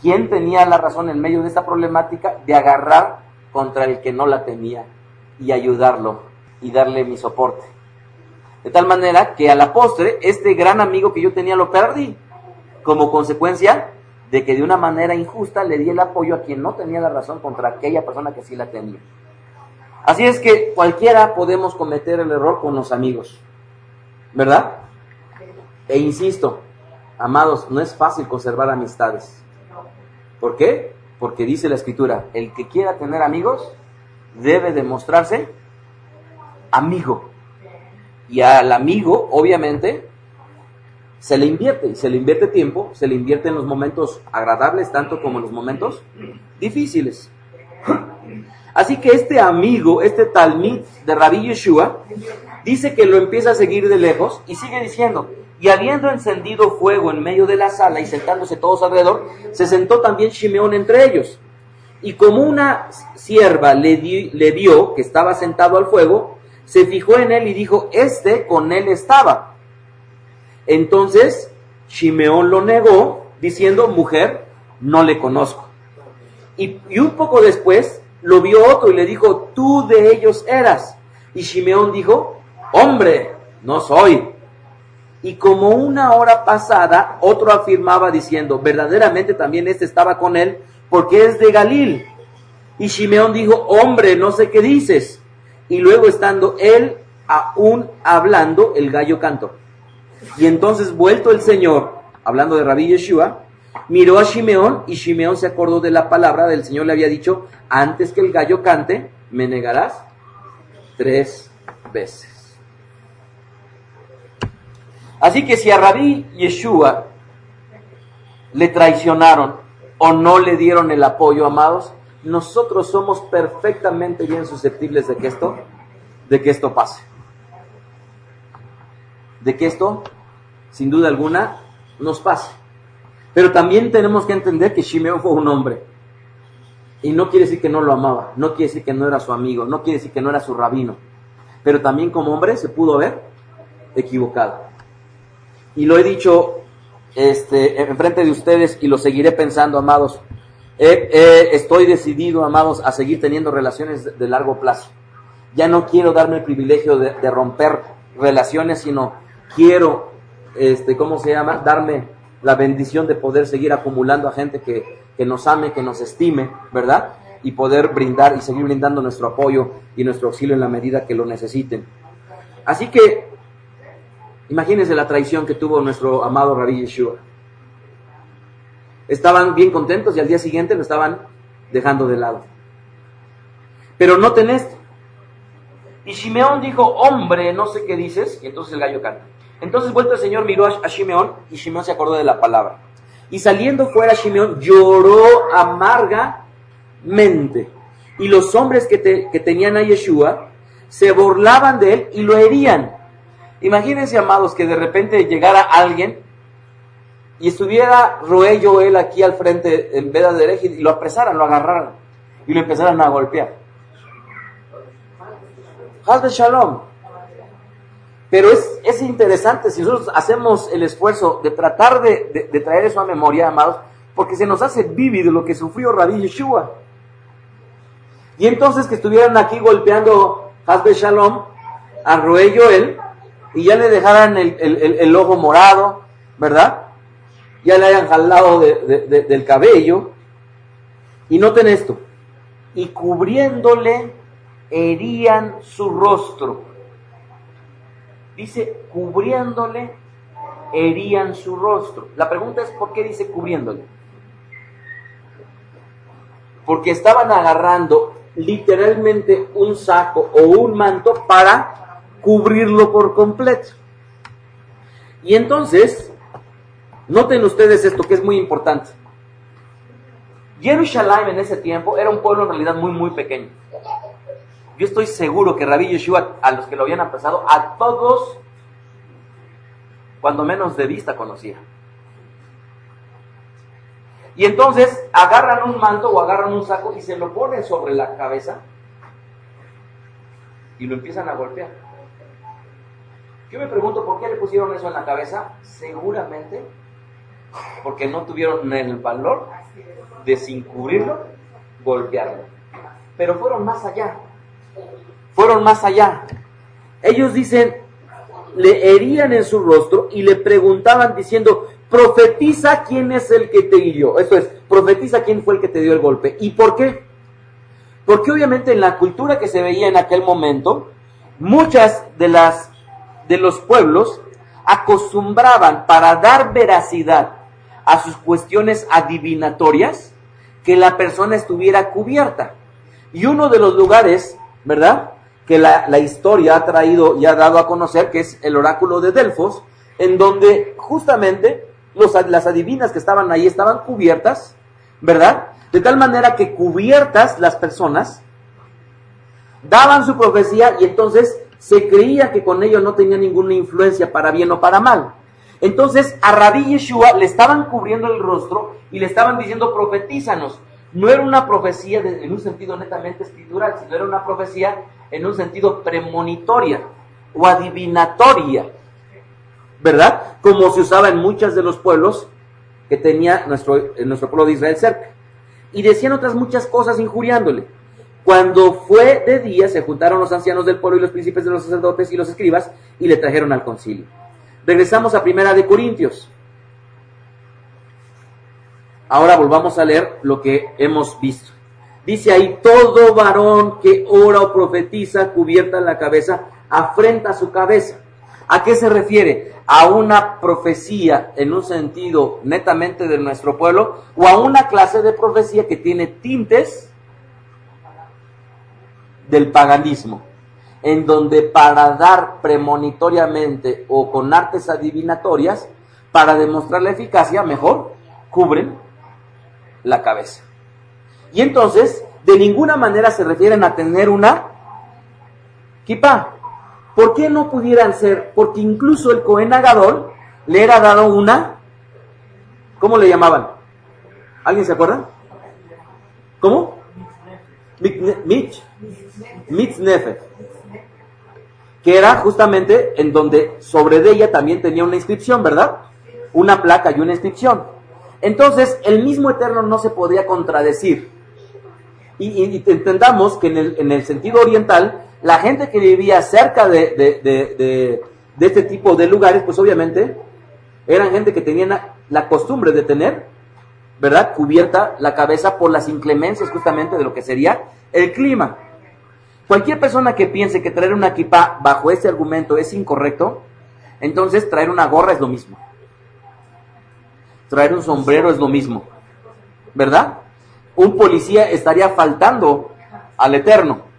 quién tenía la razón en medio de esta problemática, de agarrar contra el que no la tenía y ayudarlo y darle mi soporte. De tal manera que a la postre, este gran amigo que yo tenía lo perdí, como consecuencia de que de una manera injusta le di el apoyo a quien no tenía la razón contra aquella persona que sí la tenía. Así es que cualquiera podemos cometer el error con los amigos, ¿verdad? E insisto, amados, no es fácil conservar amistades. ¿Por qué? Porque dice la escritura, el que quiera tener amigos debe demostrarse amigo. Y al amigo, obviamente, se le invierte, y se le invierte tiempo, se le invierte en los momentos agradables, tanto como en los momentos difíciles. Así que este amigo, este talmid de Rabbi Yeshua, dice que lo empieza a seguir de lejos y sigue diciendo, y habiendo encendido fuego en medio de la sala y sentándose todos alrededor, se sentó también Shimeón entre ellos. Y como una sierva le, le vio que estaba sentado al fuego, se fijó en él y dijo, este con él estaba. Entonces Shimeón lo negó, diciendo, mujer, no le conozco. Y, y, un poco después lo vio otro y le dijo, tú de ellos eras. Y Shimeón dijo, hombre, no soy. Y como una hora pasada, otro afirmaba diciendo, verdaderamente también este estaba con él, porque es de Galil. Y Shimeón dijo, hombre, no sé qué dices. Y luego estando él aún hablando, el gallo cantó. Y entonces vuelto el Señor, hablando de Rabí Yeshua, miró a Shimeón y Shimeón se acordó de la palabra del Señor le había dicho, antes que el gallo cante, me negarás tres veces. Así que si a Rabí Yeshua le traicionaron o no le dieron el apoyo, amados, nosotros somos perfectamente bien susceptibles de que esto, de que esto pase. De que esto, sin duda alguna, nos pase. Pero también tenemos que entender que Shimeón fue un hombre. Y no quiere decir que no lo amaba, no quiere decir que no era su amigo, no quiere decir que no era su rabino. Pero también como hombre se pudo haber equivocado. Y lo he dicho este, enfrente de ustedes y lo seguiré pensando, amados. estoy decidido, amados, a seguir teniendo relaciones de, largo plazo. Ya no quiero darme el privilegio de, de romper relaciones, sino quiero, este, ¿cómo se llama? Darme la bendición de poder seguir acumulando a gente que, que nos ame, que nos estime, ¿verdad? Y poder brindar y seguir brindando nuestro apoyo y nuestro auxilio en la medida que lo necesiten. Así que imagínense la traición que tuvo nuestro amado Rabbi Yeshua. Estaban bien contentos y al día siguiente lo estaban dejando de lado. Pero noten esto. Y Shimeón dijo, hombre, no sé qué dices, y entonces el gallo canta. Entonces vuelto el Señor miró a Shimeón y Shimeón se acordó de la palabra. Y saliendo fuera Shimeón lloró amargamente. Y los hombres que, que tenían a Yeshua se burlaban de él y lo herían. Imagínense, amados, que de repente llegara alguien y estuviera Roé Joel aquí al frente en veda de hereje y lo apresaran, lo agarraran y lo empezaran a golpear. Haz de Shalom. Pero es, es, interesante si nosotros hacemos el esfuerzo de tratar de, de, traer eso a memoria, amados, porque se nos hace vívido lo que sufrió Rabbi Yeshua. Y entonces que estuvieran aquí golpeando Hazbe Shalom a Roé Joel y ya le dejaran el, el, el, ojo morado, ¿verdad? Ya le hayan jalado de, del cabello. Y noten esto, y cubriéndole herían su rostro dice cubriéndole, herían su rostro. La pregunta es, ¿por qué dice cubriéndole? Porque estaban agarrando literalmente un saco o un manto para cubrirlo por completo. Y entonces, noten ustedes esto que es muy importante. Jerusalén en ese tiempo era un pueblo en realidad muy, muy pequeño. Yo estoy seguro que Rabí Yeshua, a los que lo habían pasado, a todos, cuando menos de vista conocía. Y entonces agarran un manto o agarran un saco y se lo ponen sobre la cabeza y lo empiezan a golpear. Yo me pregunto por qué le pusieron eso en la cabeza. Seguramente porque no tuvieron el valor de sin cubrirlo, golpearlo. Pero fueron más allá fueron más allá. Ellos dicen, le herían en su rostro y le preguntaban diciendo, profetiza quién es el que te hirió. Eso es, profetiza quién fue el que te dio el golpe. ¿Y por qué? Porque obviamente en la cultura que se veía en aquel momento, muchas de las de los pueblos acostumbraban para dar veracidad a sus cuestiones adivinatorias que la persona estuviera cubierta. Y uno de los lugares, ¿verdad? que la, historia ha traído y ha dado a conocer, que es el oráculo de Delfos, en donde justamente los, las adivinas que estaban ahí estaban cubiertas, ¿verdad? De tal manera que cubiertas las personas daban su profecía y entonces se creía que con ello no tenía ninguna influencia para bien o para mal. Entonces a Rabí Yeshua le estaban cubriendo el rostro y le estaban diciendo profetízanos. No era una profecía en un sentido netamente escritural, sino era una profecía en un sentido premonitoria o adivinatoria, ¿verdad? Como se usaba en muchos de los pueblos que tenía nuestro, nuestro pueblo de Israel cerca. Y decían otras muchas cosas injuriándole. Cuando fue de día, se juntaron los ancianos del pueblo y los príncipes de los sacerdotes y los escribas y le trajeron al concilio. Regresamos a Primera de Corintios. Ahora volvamos a leer lo que hemos visto. Dice ahí, todo varón que ora o profetiza cubierta en la cabeza, afrenta su cabeza. ¿A qué se refiere? ¿A una profecía en un sentido netamente de nuestro pueblo o a una clase de profecía que tiene tintes del paganismo? En donde para dar premonitoriamente o con artes adivinatorias, para demostrar la eficacia, mejor cubren la cabeza. Y entonces, de ninguna manera se refieren a tener una kippah. ¿Por qué no pudieran ser? Porque incluso el Cohen Agadol le era dado una, ¿cómo le llamaban? ¿Alguien se acuerda? ¿Cómo? Mitch, que era justamente en donde sobre de ella también tenía una inscripción, ¿verdad? Una placa y una inscripción. Entonces, el mismo Eterno no se podía contradecir. Y, entendamos que en el, en el sentido oriental, la gente que vivía cerca de, este tipo de lugares, pues obviamente eran gente que tenían la costumbre de tener, ¿verdad?, cubierta la cabeza por las inclemencias justamente de lo que sería el clima. Cualquier persona que piense que traer una equipa bajo este argumento es incorrecto, entonces traer una gorra es lo mismo. Traer un sombrero es lo mismo. ¿Verdad? Un policía estaría faltando al eterno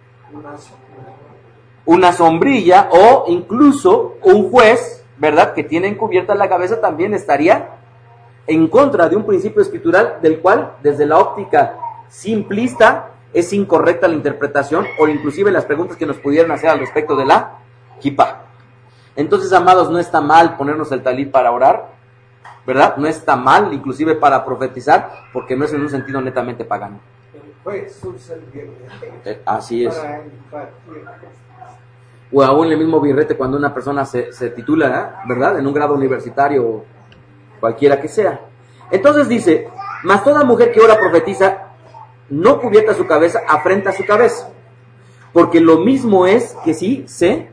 una sombrilla o incluso un juez, ¿verdad?, que tiene encubierta la cabeza también estaría en contra de un principio escritural del cual desde la óptica simplista es incorrecta la interpretación o inclusive las preguntas que nos pudieran hacer al respecto de la kippah. Entonces, amados, no está mal ponernos el talí para orar, ¿verdad? No está mal, inclusive para profetizar, porque no es en un sentido netamente pagano. Eh, así es o aún el mismo birrete cuando una persona se, titula, ¿verdad? En un grado universitario, cualquiera que sea. Entonces dice, mas toda mujer que ora profetiza, no cubierta su cabeza, afrenta su cabeza. Porque lo mismo es que si se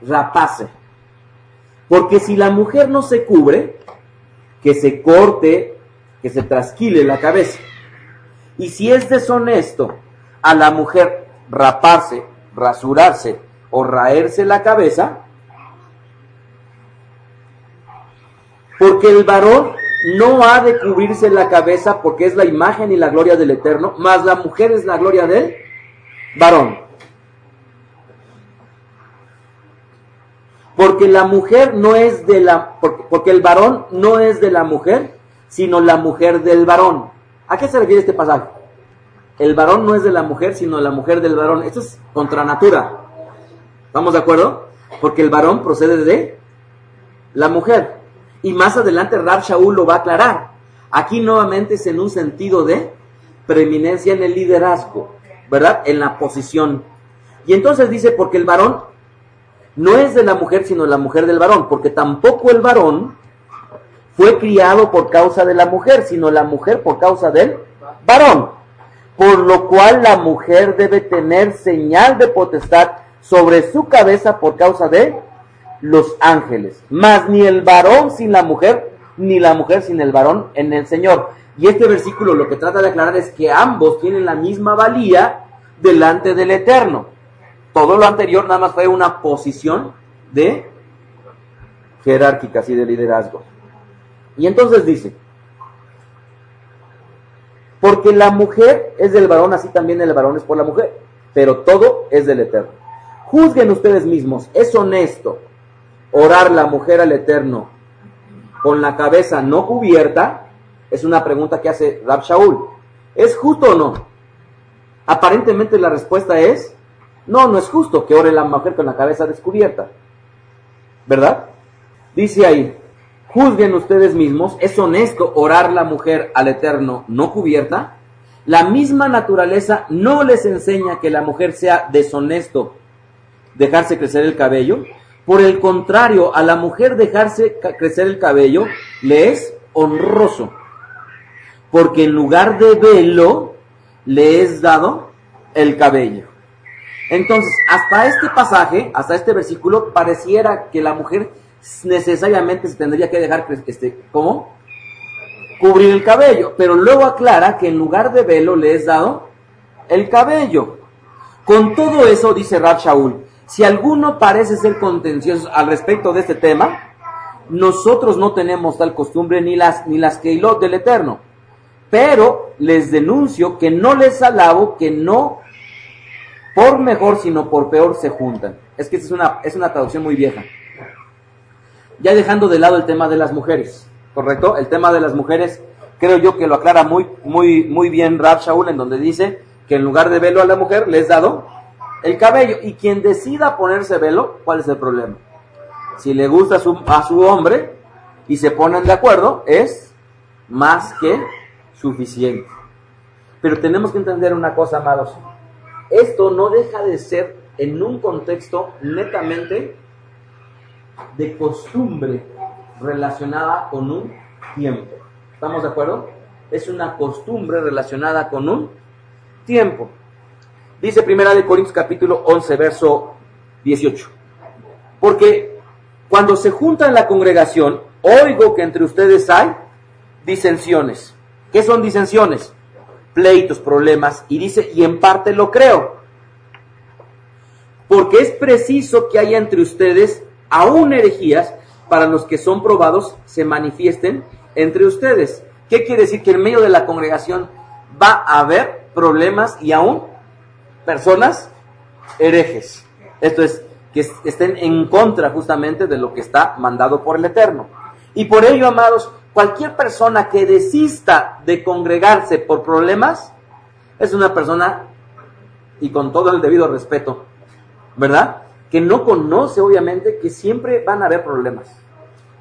rapase. Porque si la mujer no se cubre, que se corte, que se trasquile la cabeza. Y si es deshonesto a la mujer raparse, rasurarse, o raerse la cabeza, porque el varón no ha de cubrirse la cabeza porque es la imagen y la gloria del Eterno, más la mujer es la gloria del varón. Porque la mujer no es de la, porque, el varón no es de la mujer, sino la mujer del varón. ¿A qué se refiere este pasaje? El varón no es de la mujer, sino la mujer del varón. Esto es contra natura. ¿Estamos de acuerdo? Porque el varón procede de la mujer. Y más adelante Rab Shaul lo va a aclarar. Aquí nuevamente es en un sentido de preeminencia en el liderazgo, ¿verdad? En la posición. Y entonces dice, porque el varón no es de la mujer, sino la mujer del varón, porque tampoco el varón fue criado por causa de la mujer, sino la mujer por causa del varón. Por lo cual la mujer debe tener señal de potestad sobre su cabeza por causa de los ángeles. Mas ni el varón sin la mujer, ni la mujer sin el varón en el Señor. Y este versículo lo que trata de aclarar es que ambos tienen la misma valía delante del Eterno. Todo lo anterior nada más fue una posición de jerárquica, y de liderazgo. Y entonces dice, porque la mujer es del varón, así también el varón es por la mujer, pero todo es del Eterno. Juzguen ustedes mismos, es honesto orar la mujer al Eterno con la cabeza no cubierta? Es una pregunta que hace Rab Shaul. ¿Es justo o no? Aparentemente la respuesta es, no, no es justo que ore la mujer con la cabeza descubierta. ¿Verdad? Dice ahí, juzguen ustedes mismos, ¿es honesto orar la mujer al Eterno no cubierta? La misma naturaleza no les enseña que la mujer sea deshonesto dejarse crecer el cabello. Por el contrario, a la mujer dejarse crecer el cabello le es honroso. Porque en lugar de velo, le es dado el cabello. Entonces, hasta este pasaje, hasta este versículo, pareciera que la mujer necesariamente se tendría que dejar, este, ¿cómo? Cubrir el cabello. Pero luego aclara que en lugar de velo le es dado el cabello. Con todo eso, dice Rab Shaul, si alguno parece ser contencioso al respecto de este tema, nosotros no tenemos tal costumbre ni las, ni las Keilot del Eterno. Pero les denuncio que no les alabo, que no por mejor, sino por peor se juntan. Es que es una, es una traducción muy vieja. Ya dejando de lado el tema de las mujeres, ¿correcto? El tema de las mujeres, creo yo que lo aclara muy, muy, muy bien Rab Shaul, en donde dice que en lugar de velo a la mujer, le es dado el cabello. Y quien decida ponerse velo, ¿cuál es el problema? Si le gusta a su, hombre y se ponen de acuerdo, es más que suficiente. Pero tenemos que entender una cosa, amados. Esto no deja de ser en un contexto netamente de costumbre relacionada con un tiempo. ¿Estamos de acuerdo? Es una costumbre relacionada con un tiempo. Dice Primera de Corintios capítulo 11, verso 18. Porque cuando se junta en la congregación, oigo que entre ustedes hay disensiones. ¿Qué son disensiones? Pleitos, problemas. Y dice, y en parte lo creo. Porque es preciso que haya entre ustedes aún herejías para los que son probados se manifiesten entre ustedes. ¿Qué quiere decir? Que en medio de la congregación va a haber problemas y aún personas herejes. Esto es, que estén en contra justamente de lo que está mandado por el Eterno. Y por ello, amados, cualquier persona que desista de congregarse por problemas es una persona, y con todo el debido respeto, ¿verdad? Que no conoce, obviamente, que siempre van a haber problemas,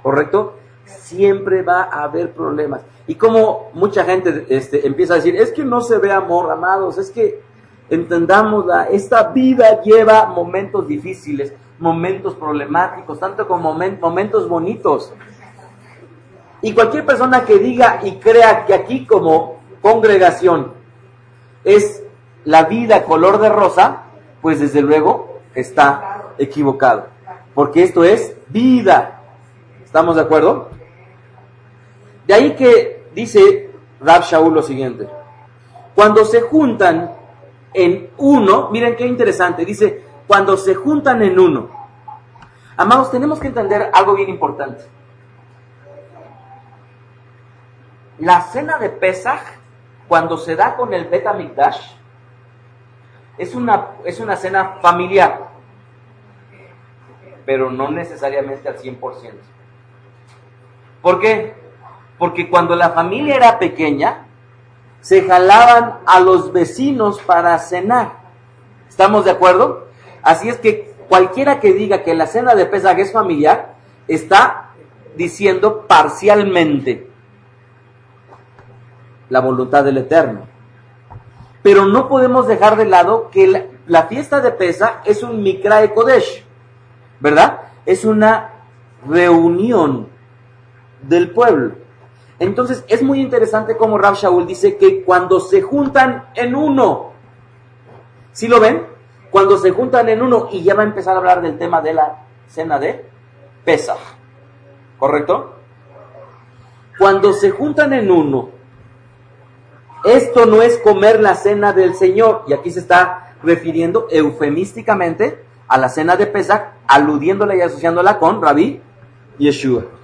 ¿correcto? Siempre va a haber problemas. Y como mucha gente este, empieza a decir, es que no se ve amor, amados, es que Entendamosla, esta vida lleva momentos difíciles, momentos problemáticos, tanto como momentos bonitos. Y cualquier persona que diga y crea que aquí como congregación es la vida color de rosa, pues desde luego está equivocado. Porque esto es vida. ¿Estamos de acuerdo? De ahí que dice Rab Shaul lo siguiente. Cuando se juntan en uno, miren qué interesante, dice, cuando se juntan en uno. Amados, tenemos que entender algo bien importante. La cena de Pesach, cuando se da con el Betamikdash, es una, es una cena familiar, pero no necesariamente al 100%. ¿Por qué? Porque cuando la familia era pequeña, se jalaban a los vecinos para cenar. ¿Estamos de acuerdo? Así es que cualquiera que diga que la cena de Pesach es familiar, está diciendo parcialmente la voluntad del Eterno. Pero no podemos dejar de lado que la, fiesta de Pesach es un Mikra Kodesh, ¿verdad? Es una reunión del pueblo. Entonces es muy interesante como Rab Shaul dice que cuando se juntan en uno, ¿sí lo ven? Cuando se juntan en uno y ya va a empezar a hablar del tema de la cena de Pesach, ¿correcto? Cuando se juntan en uno, esto no es comer la cena del Señor, y aquí se está refiriendo eufemísticamente a la cena de Pesach, aludiéndola y asociándola con Rabí Yeshua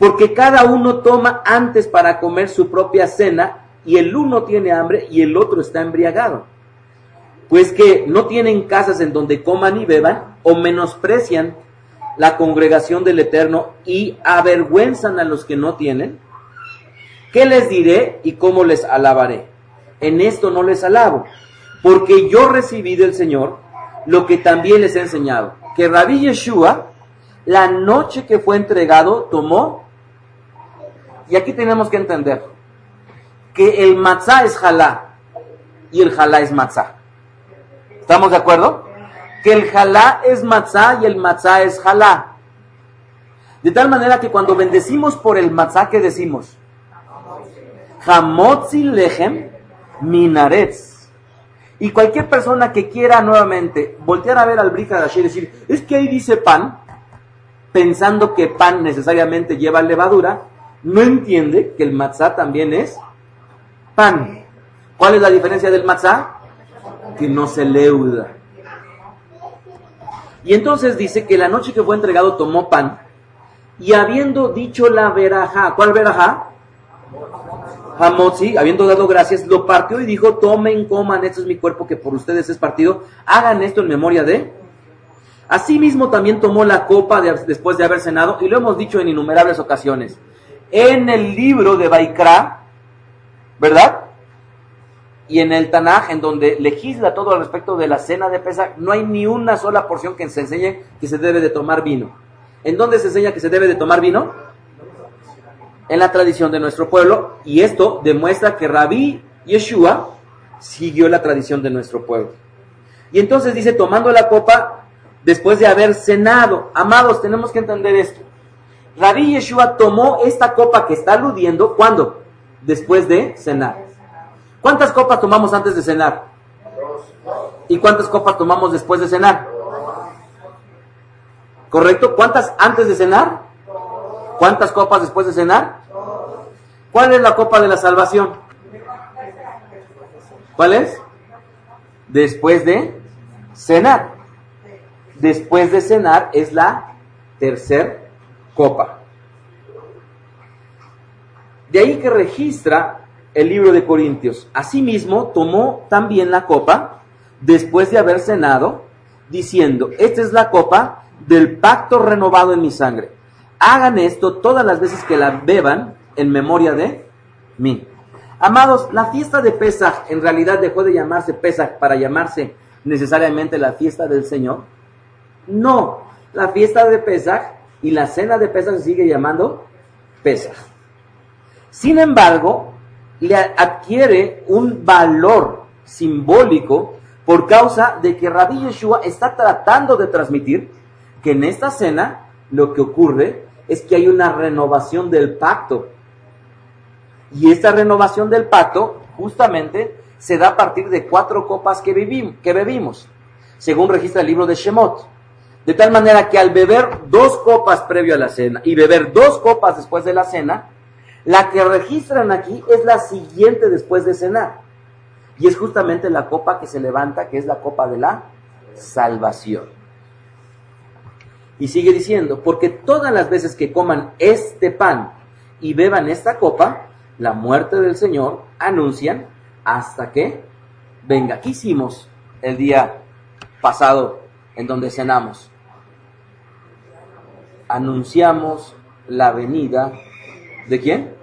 porque cada uno toma antes para comer su propia cena y el uno tiene hambre y el otro está embriagado. Pues que no tienen casas en donde coman y beban o menosprecian la congregación del Eterno y avergüenzan a los que no tienen, ¿qué les diré y cómo les alabaré? En esto no les alabo, porque yo recibí del Señor lo que también les he enseñado, que Rabí Yeshua, la noche que fue entregado, tomó, y aquí tenemos que entender, que el matzá es jalá y el jalá es matzá. ¿Estamos de acuerdo? Que el jalá es matzá y el matzá es jalá. De tal manera que cuando bendecimos por el matzá, ¿qué decimos? Hamotzi lehem minaretz. Y cualquier persona que quiera nuevamente voltear a ver al Brija de y decir, es que ahí dice pan, pensando que pan necesariamente lleva levadura, no entiende que el matzá también es pan. ¿Cuál es la diferencia del matzá? Que no se leuda. Y entonces dice que la noche que fue entregado tomó pan y habiendo dicho la verajá, ¿cuál verajá? Hamotzi, habiendo dado gracias, lo partió y dijo, tomen, coman, este es mi cuerpo que por ustedes es partido, hagan esto en memoria de... Asimismo también tomó la copa después de haber cenado, y lo hemos dicho en innumerables ocasiones. En el libro de Baikra, ¿verdad? Y en el Tanaj, en donde legisla todo al respecto de la cena de Pesach, no hay ni una sola porción que se enseñe que se debe de tomar vino. ¿En dónde se enseña que se debe de tomar vino? En la tradición de nuestro pueblo, y esto demuestra que Rabí Yeshua siguió la tradición de nuestro pueblo. Y entonces dice, tomando la copa, después de haber cenado, amados, tenemos que entender esto. Rabí Yeshua tomó esta copa que está aludiendo, ¿cuándo? Después de cenar. ¿Cuántas copas tomamos antes de cenar? ¿Y cuántas copas tomamos después de cenar? ¿Correcto? ¿Cuántas antes de cenar? ¿Cuántas copas después de cenar? ¿Cuál es la copa de la salvación? ¿Cuál es? Después de cenar. Después de cenar es la tercer copa. De ahí que registra el libro de Corintios. Asimismo, tomó también la copa después de haber cenado, diciendo, esta es la copa del pacto renovado en mi sangre. Hagan esto todas las veces que la beban en memoria de mí. Amados, la fiesta de Pesach en realidad dejó de llamarse Pesach para llamarse necesariamente la fiesta del Señor. No, la fiesta de Pesach y la cena de Pesach se sigue llamando Pesach. Sin embargo, le adquiere un valor simbólico por causa de que Rabbi Yeshua está tratando de transmitir que en esta cena lo que ocurre es que hay una renovación del pacto. Y esta renovación del pacto justamente se da a partir de cuatro copas que, que bebimos, según registra el libro de Shemot. De tal manera que al beber dos copas previo a la cena y beber dos copas después de la cena, la que registran aquí es la siguiente después de cenar. Y es justamente la copa que se levanta, que es la copa de la salvación. Y sigue diciendo, porque todas las veces que coman este pan y beban esta copa, la muerte del Señor anuncian hasta que venga. ¿Qué hicimos el día pasado en donde cenamos? Anunciamos la venida de quién?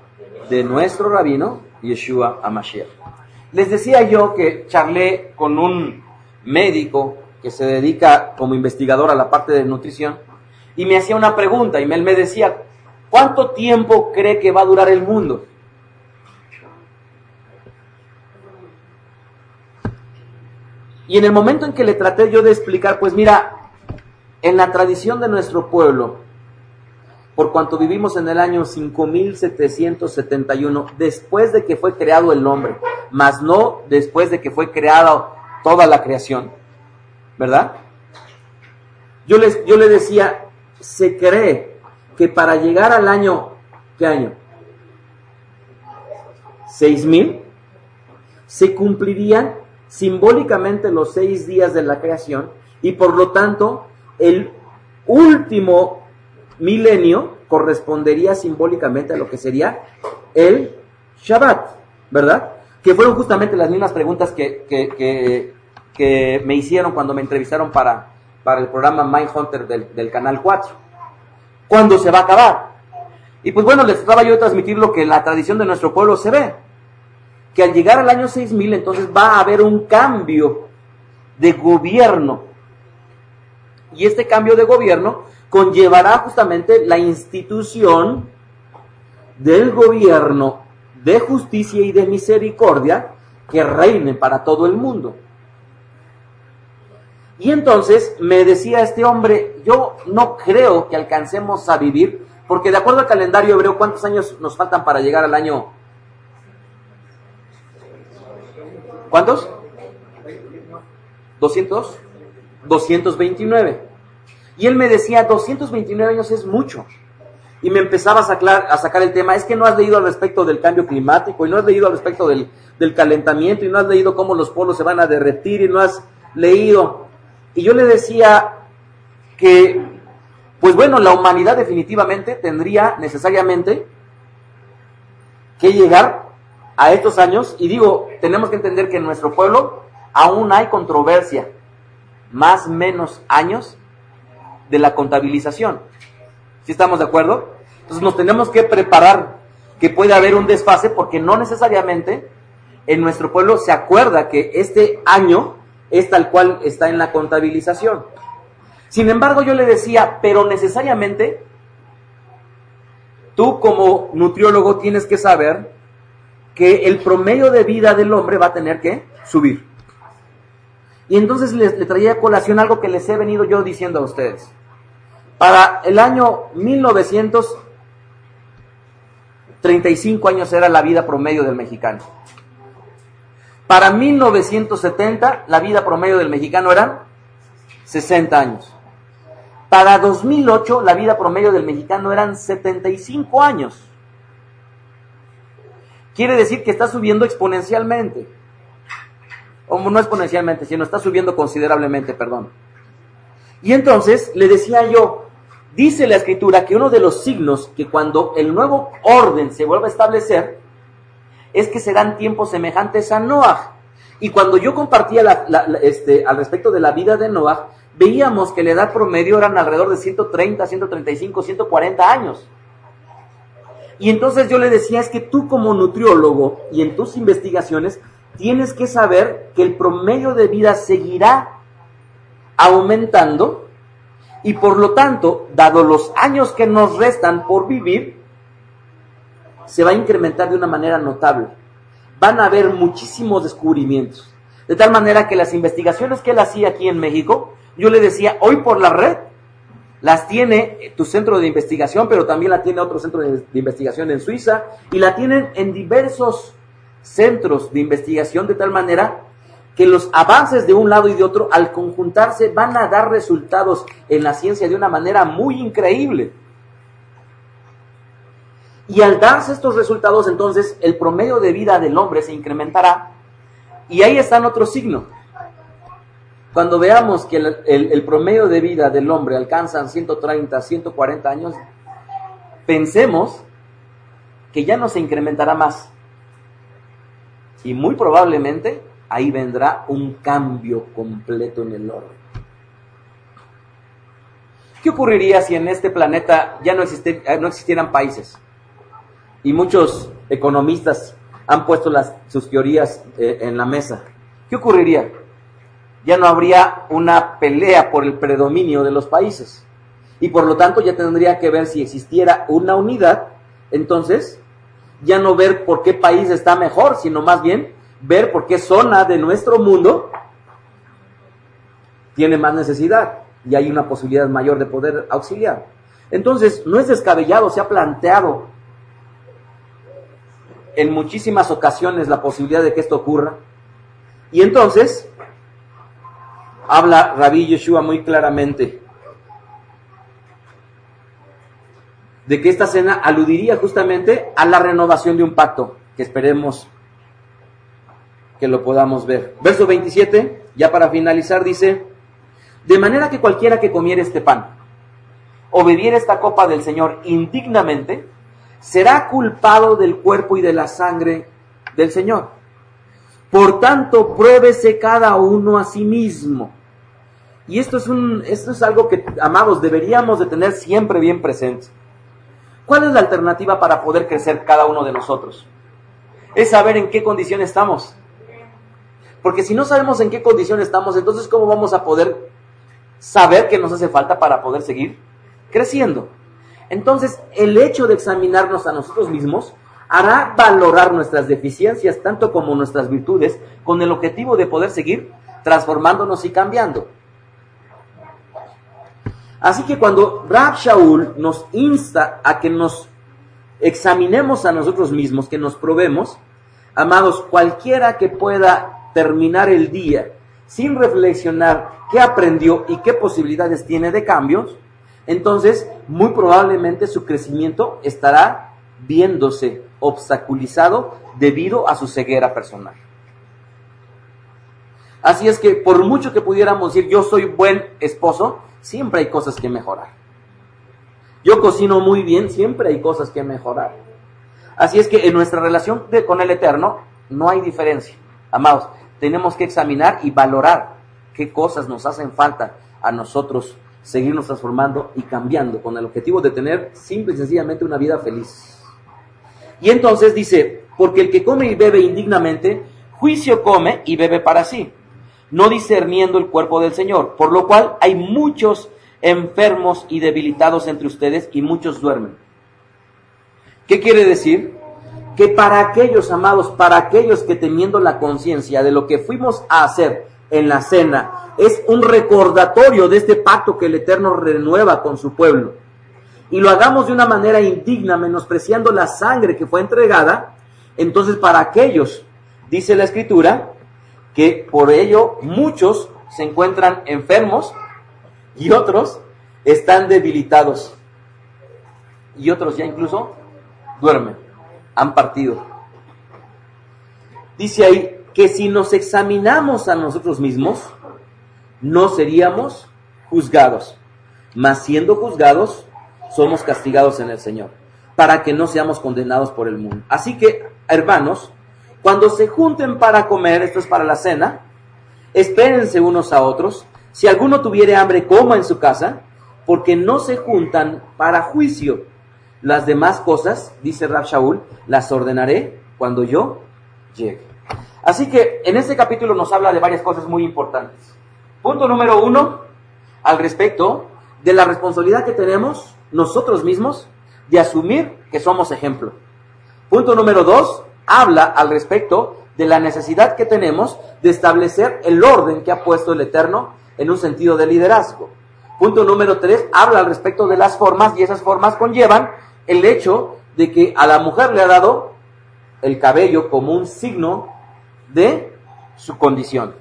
De nuestro rabino Yeshua Amashiach. Les decía yo que charlé con un médico que se dedica como investigador a la parte de nutrición y me hacía una pregunta y me decía, ¿cuánto tiempo cree que va a durar el mundo? Y en el momento en que le traté yo de explicar, pues mira, en la tradición de nuestro pueblo, por cuanto vivimos en el año 5771, después de que fue creado el hombre, más no después de que fue creada toda la creación, ¿verdad? Yo, les, yo le decía, se cree que para llegar al año, ¿qué año? 6000, se cumplirían simbólicamente los seis días de la creación y por lo tanto el último milenio correspondería simbólicamente a lo que sería el Shabbat, ¿verdad? Que fueron justamente las mismas preguntas que, que, que me hicieron cuando me entrevistaron para, para el programa Mindhunter del, del Canal 4. cuándo se va a acabar. Y pues bueno, les trataba yo de transmitir lo que la tradición de nuestro pueblo se ve, que al llegar al año 6000 entonces va a haber un cambio de gobierno. Y este cambio de gobierno conllevará justamente la institución del gobierno de justicia y de misericordia que reine para todo el mundo. Y entonces me decía este hombre, yo no creo que alcancemos a vivir, porque de acuerdo al calendario hebreo, ¿cuántos años nos faltan para llegar al año? ¿Cuántos? ¿200? 229. Y él me decía, 229 años es mucho. Y me empezaba a a sacar el tema, es que no has leído al respecto del cambio climático, y no has leído al respecto del, del calentamiento, y no has leído cómo los polos se van a derretir, y no has leído y yo le decía que, pues bueno, la humanidad definitivamente tendría necesariamente que llegar a estos años, y digo, tenemos que entender que en nuestro pueblo aún hay controversia, más menos años de la contabilización. ¿Sí estamos de acuerdo? Entonces nos tenemos que preparar que puede haber un desfase porque no necesariamente en nuestro pueblo se acuerda que este año es tal cual está en la contabilización. Sin embargo, yo le decía, pero necesariamente tú como nutriólogo tienes que saber que el promedio de vida del hombre va a tener que subir. Y entonces le, traía a colación algo que les he venido yo diciendo a ustedes. Para el año 1935 años era la vida promedio del mexicano. Para 1970, la vida promedio del mexicano era 60 años. Para 2008, la vida promedio del mexicano eran 75 años. Quiere decir que está subiendo exponencialmente. O no exponencialmente, sino está subiendo considerablemente, perdón. Y entonces le decía yo, dice la escritura que uno de los signos que cuando el nuevo orden se vuelva a establecer, es que serán tiempos semejantes a Noah. Y cuando yo compartía este, al respecto de la vida de Noah, veíamos que la edad promedio eran alrededor de 130, 135, 140 años. Y entonces yo le decía, es que tú como nutriólogo y en tus investigaciones tienes que saber que el promedio de vida seguirá aumentando y por lo tanto, dado los años que nos restan por vivir, se va a incrementar de una manera notable. Van a haber muchísimos descubrimientos. De tal manera que las investigaciones que él hacía aquí en México, yo le decía, hoy por la red, las tiene tu centro de investigación, pero también la tiene otro centro de, investigación en Suiza, y la tienen en diversos centros de investigación, de tal manera que los avances de un lado y de otro, al conjuntarse, van a dar resultados en la ciencia de una manera muy increíble. Y al darse estos resultados, entonces el promedio de vida del hombre se incrementará. Y ahí está otro signo. Cuando veamos que el, promedio de vida del hombre alcanza 130, 140 años, pensemos que ya no se incrementará más. Y muy probablemente ahí vendrá un cambio completo en el orden. ¿Qué ocurriría si en este planeta ya no, no existieran países? y muchos economistas han puesto sus teorías eh, en la mesa. ¿Qué ocurriría? Ya no habría una pelea por el predominio de los países. Y por lo tanto ya tendría que ver si existiera una unidad, entonces ya no ver por qué país está mejor, sino más bien ver por qué zona de nuestro mundo tiene más necesidad y hay una posibilidad mayor de poder auxiliar. Entonces, no es descabellado, se ha planteado en muchísimas ocasiones la posibilidad de que esto ocurra. Y entonces, habla Rabbi Yeshua muy claramente de que esta cena aludiría justamente a la renovación de un pacto, que esperemos que lo podamos ver. Verso 27, ya para finalizar, dice, de manera que cualquiera que comiera este pan o bebiera esta copa del Señor indignamente, será culpado del cuerpo y de la sangre del Señor. Por tanto, pruébese cada uno a sí mismo, Y esto es, un, esto es algo que, amados, deberíamos de tener siempre bien presente. ¿Cuál es la alternativa para poder crecer cada uno de nosotros? Es saber en qué condición estamos. Porque si no sabemos en qué condición estamos, entonces ¿cómo vamos a poder saber qué nos hace falta para poder seguir creciendo? Entonces, el hecho de examinarnos a nosotros mismos hará valorar nuestras deficiencias tanto como nuestras virtudes con el objetivo de poder seguir transformándonos y cambiando. Así que cuando Rab Shaul nos insta a que nos examinemos a nosotros mismos, que nos probemos, amados, cualquiera que pueda terminar el día sin reflexionar qué aprendió y qué posibilidades tiene de cambios, entonces muy probablemente su crecimiento estará viéndose obstaculizado debido a su ceguera personal. Así es que por mucho que pudiéramos decir yo soy buen esposo, siempre hay cosas que mejorar. Yo cocino muy bien, siempre hay cosas que mejorar. Así es que en nuestra relación con el Eterno no hay diferencia. Amados, tenemos que examinar y valorar qué cosas nos hacen falta a nosotros seguirnos transformando y cambiando con el objetivo de tener simple y sencillamente una vida feliz. Y entonces dice, porque el que come y bebe indignamente, juicio come y bebe para sí no discerniendo el cuerpo del Señor, por lo cual hay muchos enfermos y debilitados entre ustedes y muchos duermen. ¿Qué quiere decir? Que para aquellos amados, para aquellos que teniendo la conciencia de lo que fuimos a hacer en la cena, es un recordatorio de este pacto que el Eterno renueva con su pueblo, y lo hagamos de una manera indigna, menospreciando la sangre que fue entregada, entonces para aquellos, dice la Escritura, que por ello muchos se encuentran enfermos y otros están debilitados. Y otros ya incluso duermen, han partido. Dice ahí que si nos examinamos a nosotros mismos, no seríamos juzgados, mas siendo juzgados, somos castigados en el Señor, para que no seamos condenados por el mundo. Así que, hermanos, cuando se junten para comer, esto es para la cena, espérense unos a otros. Si alguno tuviere hambre, coma en su casa, porque no se juntan para juicio. Las demás cosas, dice Rab Shaul, las ordenaré cuando yo llegue. Así que en este capítulo nos habla de varias cosas muy importantes. Punto número uno, al respecto de la responsabilidad que tenemos nosotros mismos de asumir que somos ejemplo. Punto número dos, habla al respecto de la necesidad que tenemos de establecer el orden que ha puesto el Eterno en un sentido de liderazgo. Punto número tres, habla al respecto de las formas y esas formas conllevan el hecho de que a la mujer le ha dado el cabello como un signo de su condición.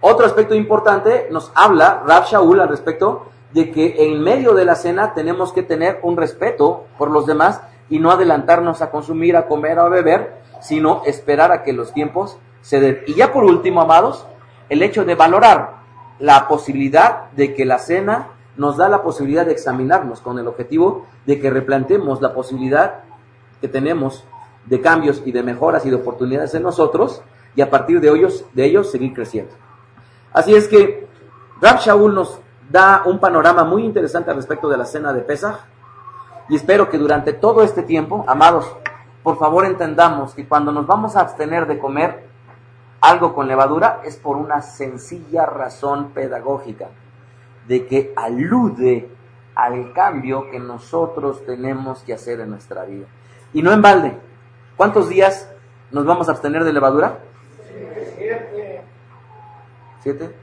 Otro aspecto importante nos habla Rab Shaul al respecto de que en medio de la cena tenemos que tener un respeto por los demás y no adelantarnos a consumir, a comer o a beber, sino esperar a que los tiempos se den. Y ya por último, amados, el hecho de valorar la posibilidad de que la cena nos da la posibilidad de examinarnos con el objetivo de que replantemos la posibilidad que tenemos de cambios y de mejoras y de oportunidades en nosotros y a partir de ellos, de ellos seguir creciendo. Así es que Rab Shaul nos da un panorama muy interesante respecto de la cena de Pesach y espero que durante todo este tiempo, amados, por favor entendamos que cuando nos vamos a abstener de comer algo con levadura es por una sencilla razón pedagógica, de que alude al cambio que nosotros tenemos que hacer en nuestra vida. Y no en balde. ¿Cuántos días nos vamos a abstener de levadura? Siete. ¿Siete?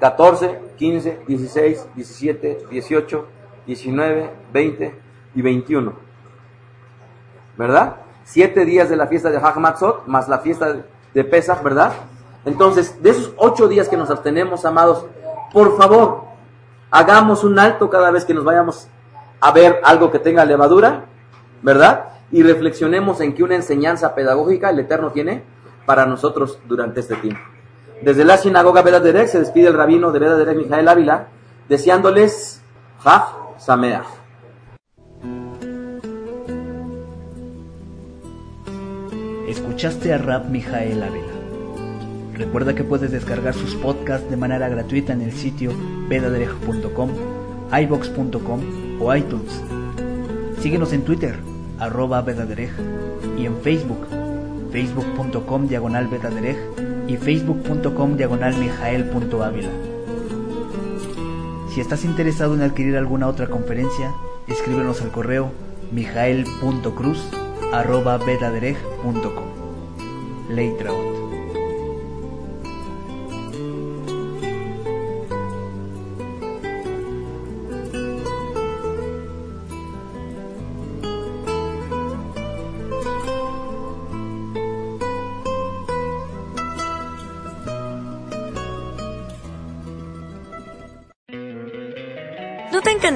14, 15, 16, 17, 18, 19, 20 y 21. ¿Verdad? Siete días de la fiesta de Hag más la fiesta de Pesach, ¿verdad? Entonces, de esos ocho días que nos abstenemos, amados, por favor, hagamos un alto cada vez que nos vayamos a ver algo que tenga levadura, ¿verdad? Y reflexionemos en que una enseñanza pedagógica el Eterno tiene para nosotros durante este tiempo. Desde la sinagoga Derek se despide el rabino de Derek, Mijael Ávila, deseándoles Hag Sameach. Escuchaste a Rab Mijael Ávila. Recuerda que puedes descargar sus podcasts de manera gratuita en el sitio vedaderej.com, ibox.com o iTunes. Síguenos en Twitter, arroba vedaderej, y en Facebook, facebook.com diagonal vedaderej y facebook.com diagonal mijael.ávila. Si estás interesado en adquirir alguna otra conferencia, escríbenos al correo mijael.cruz arroba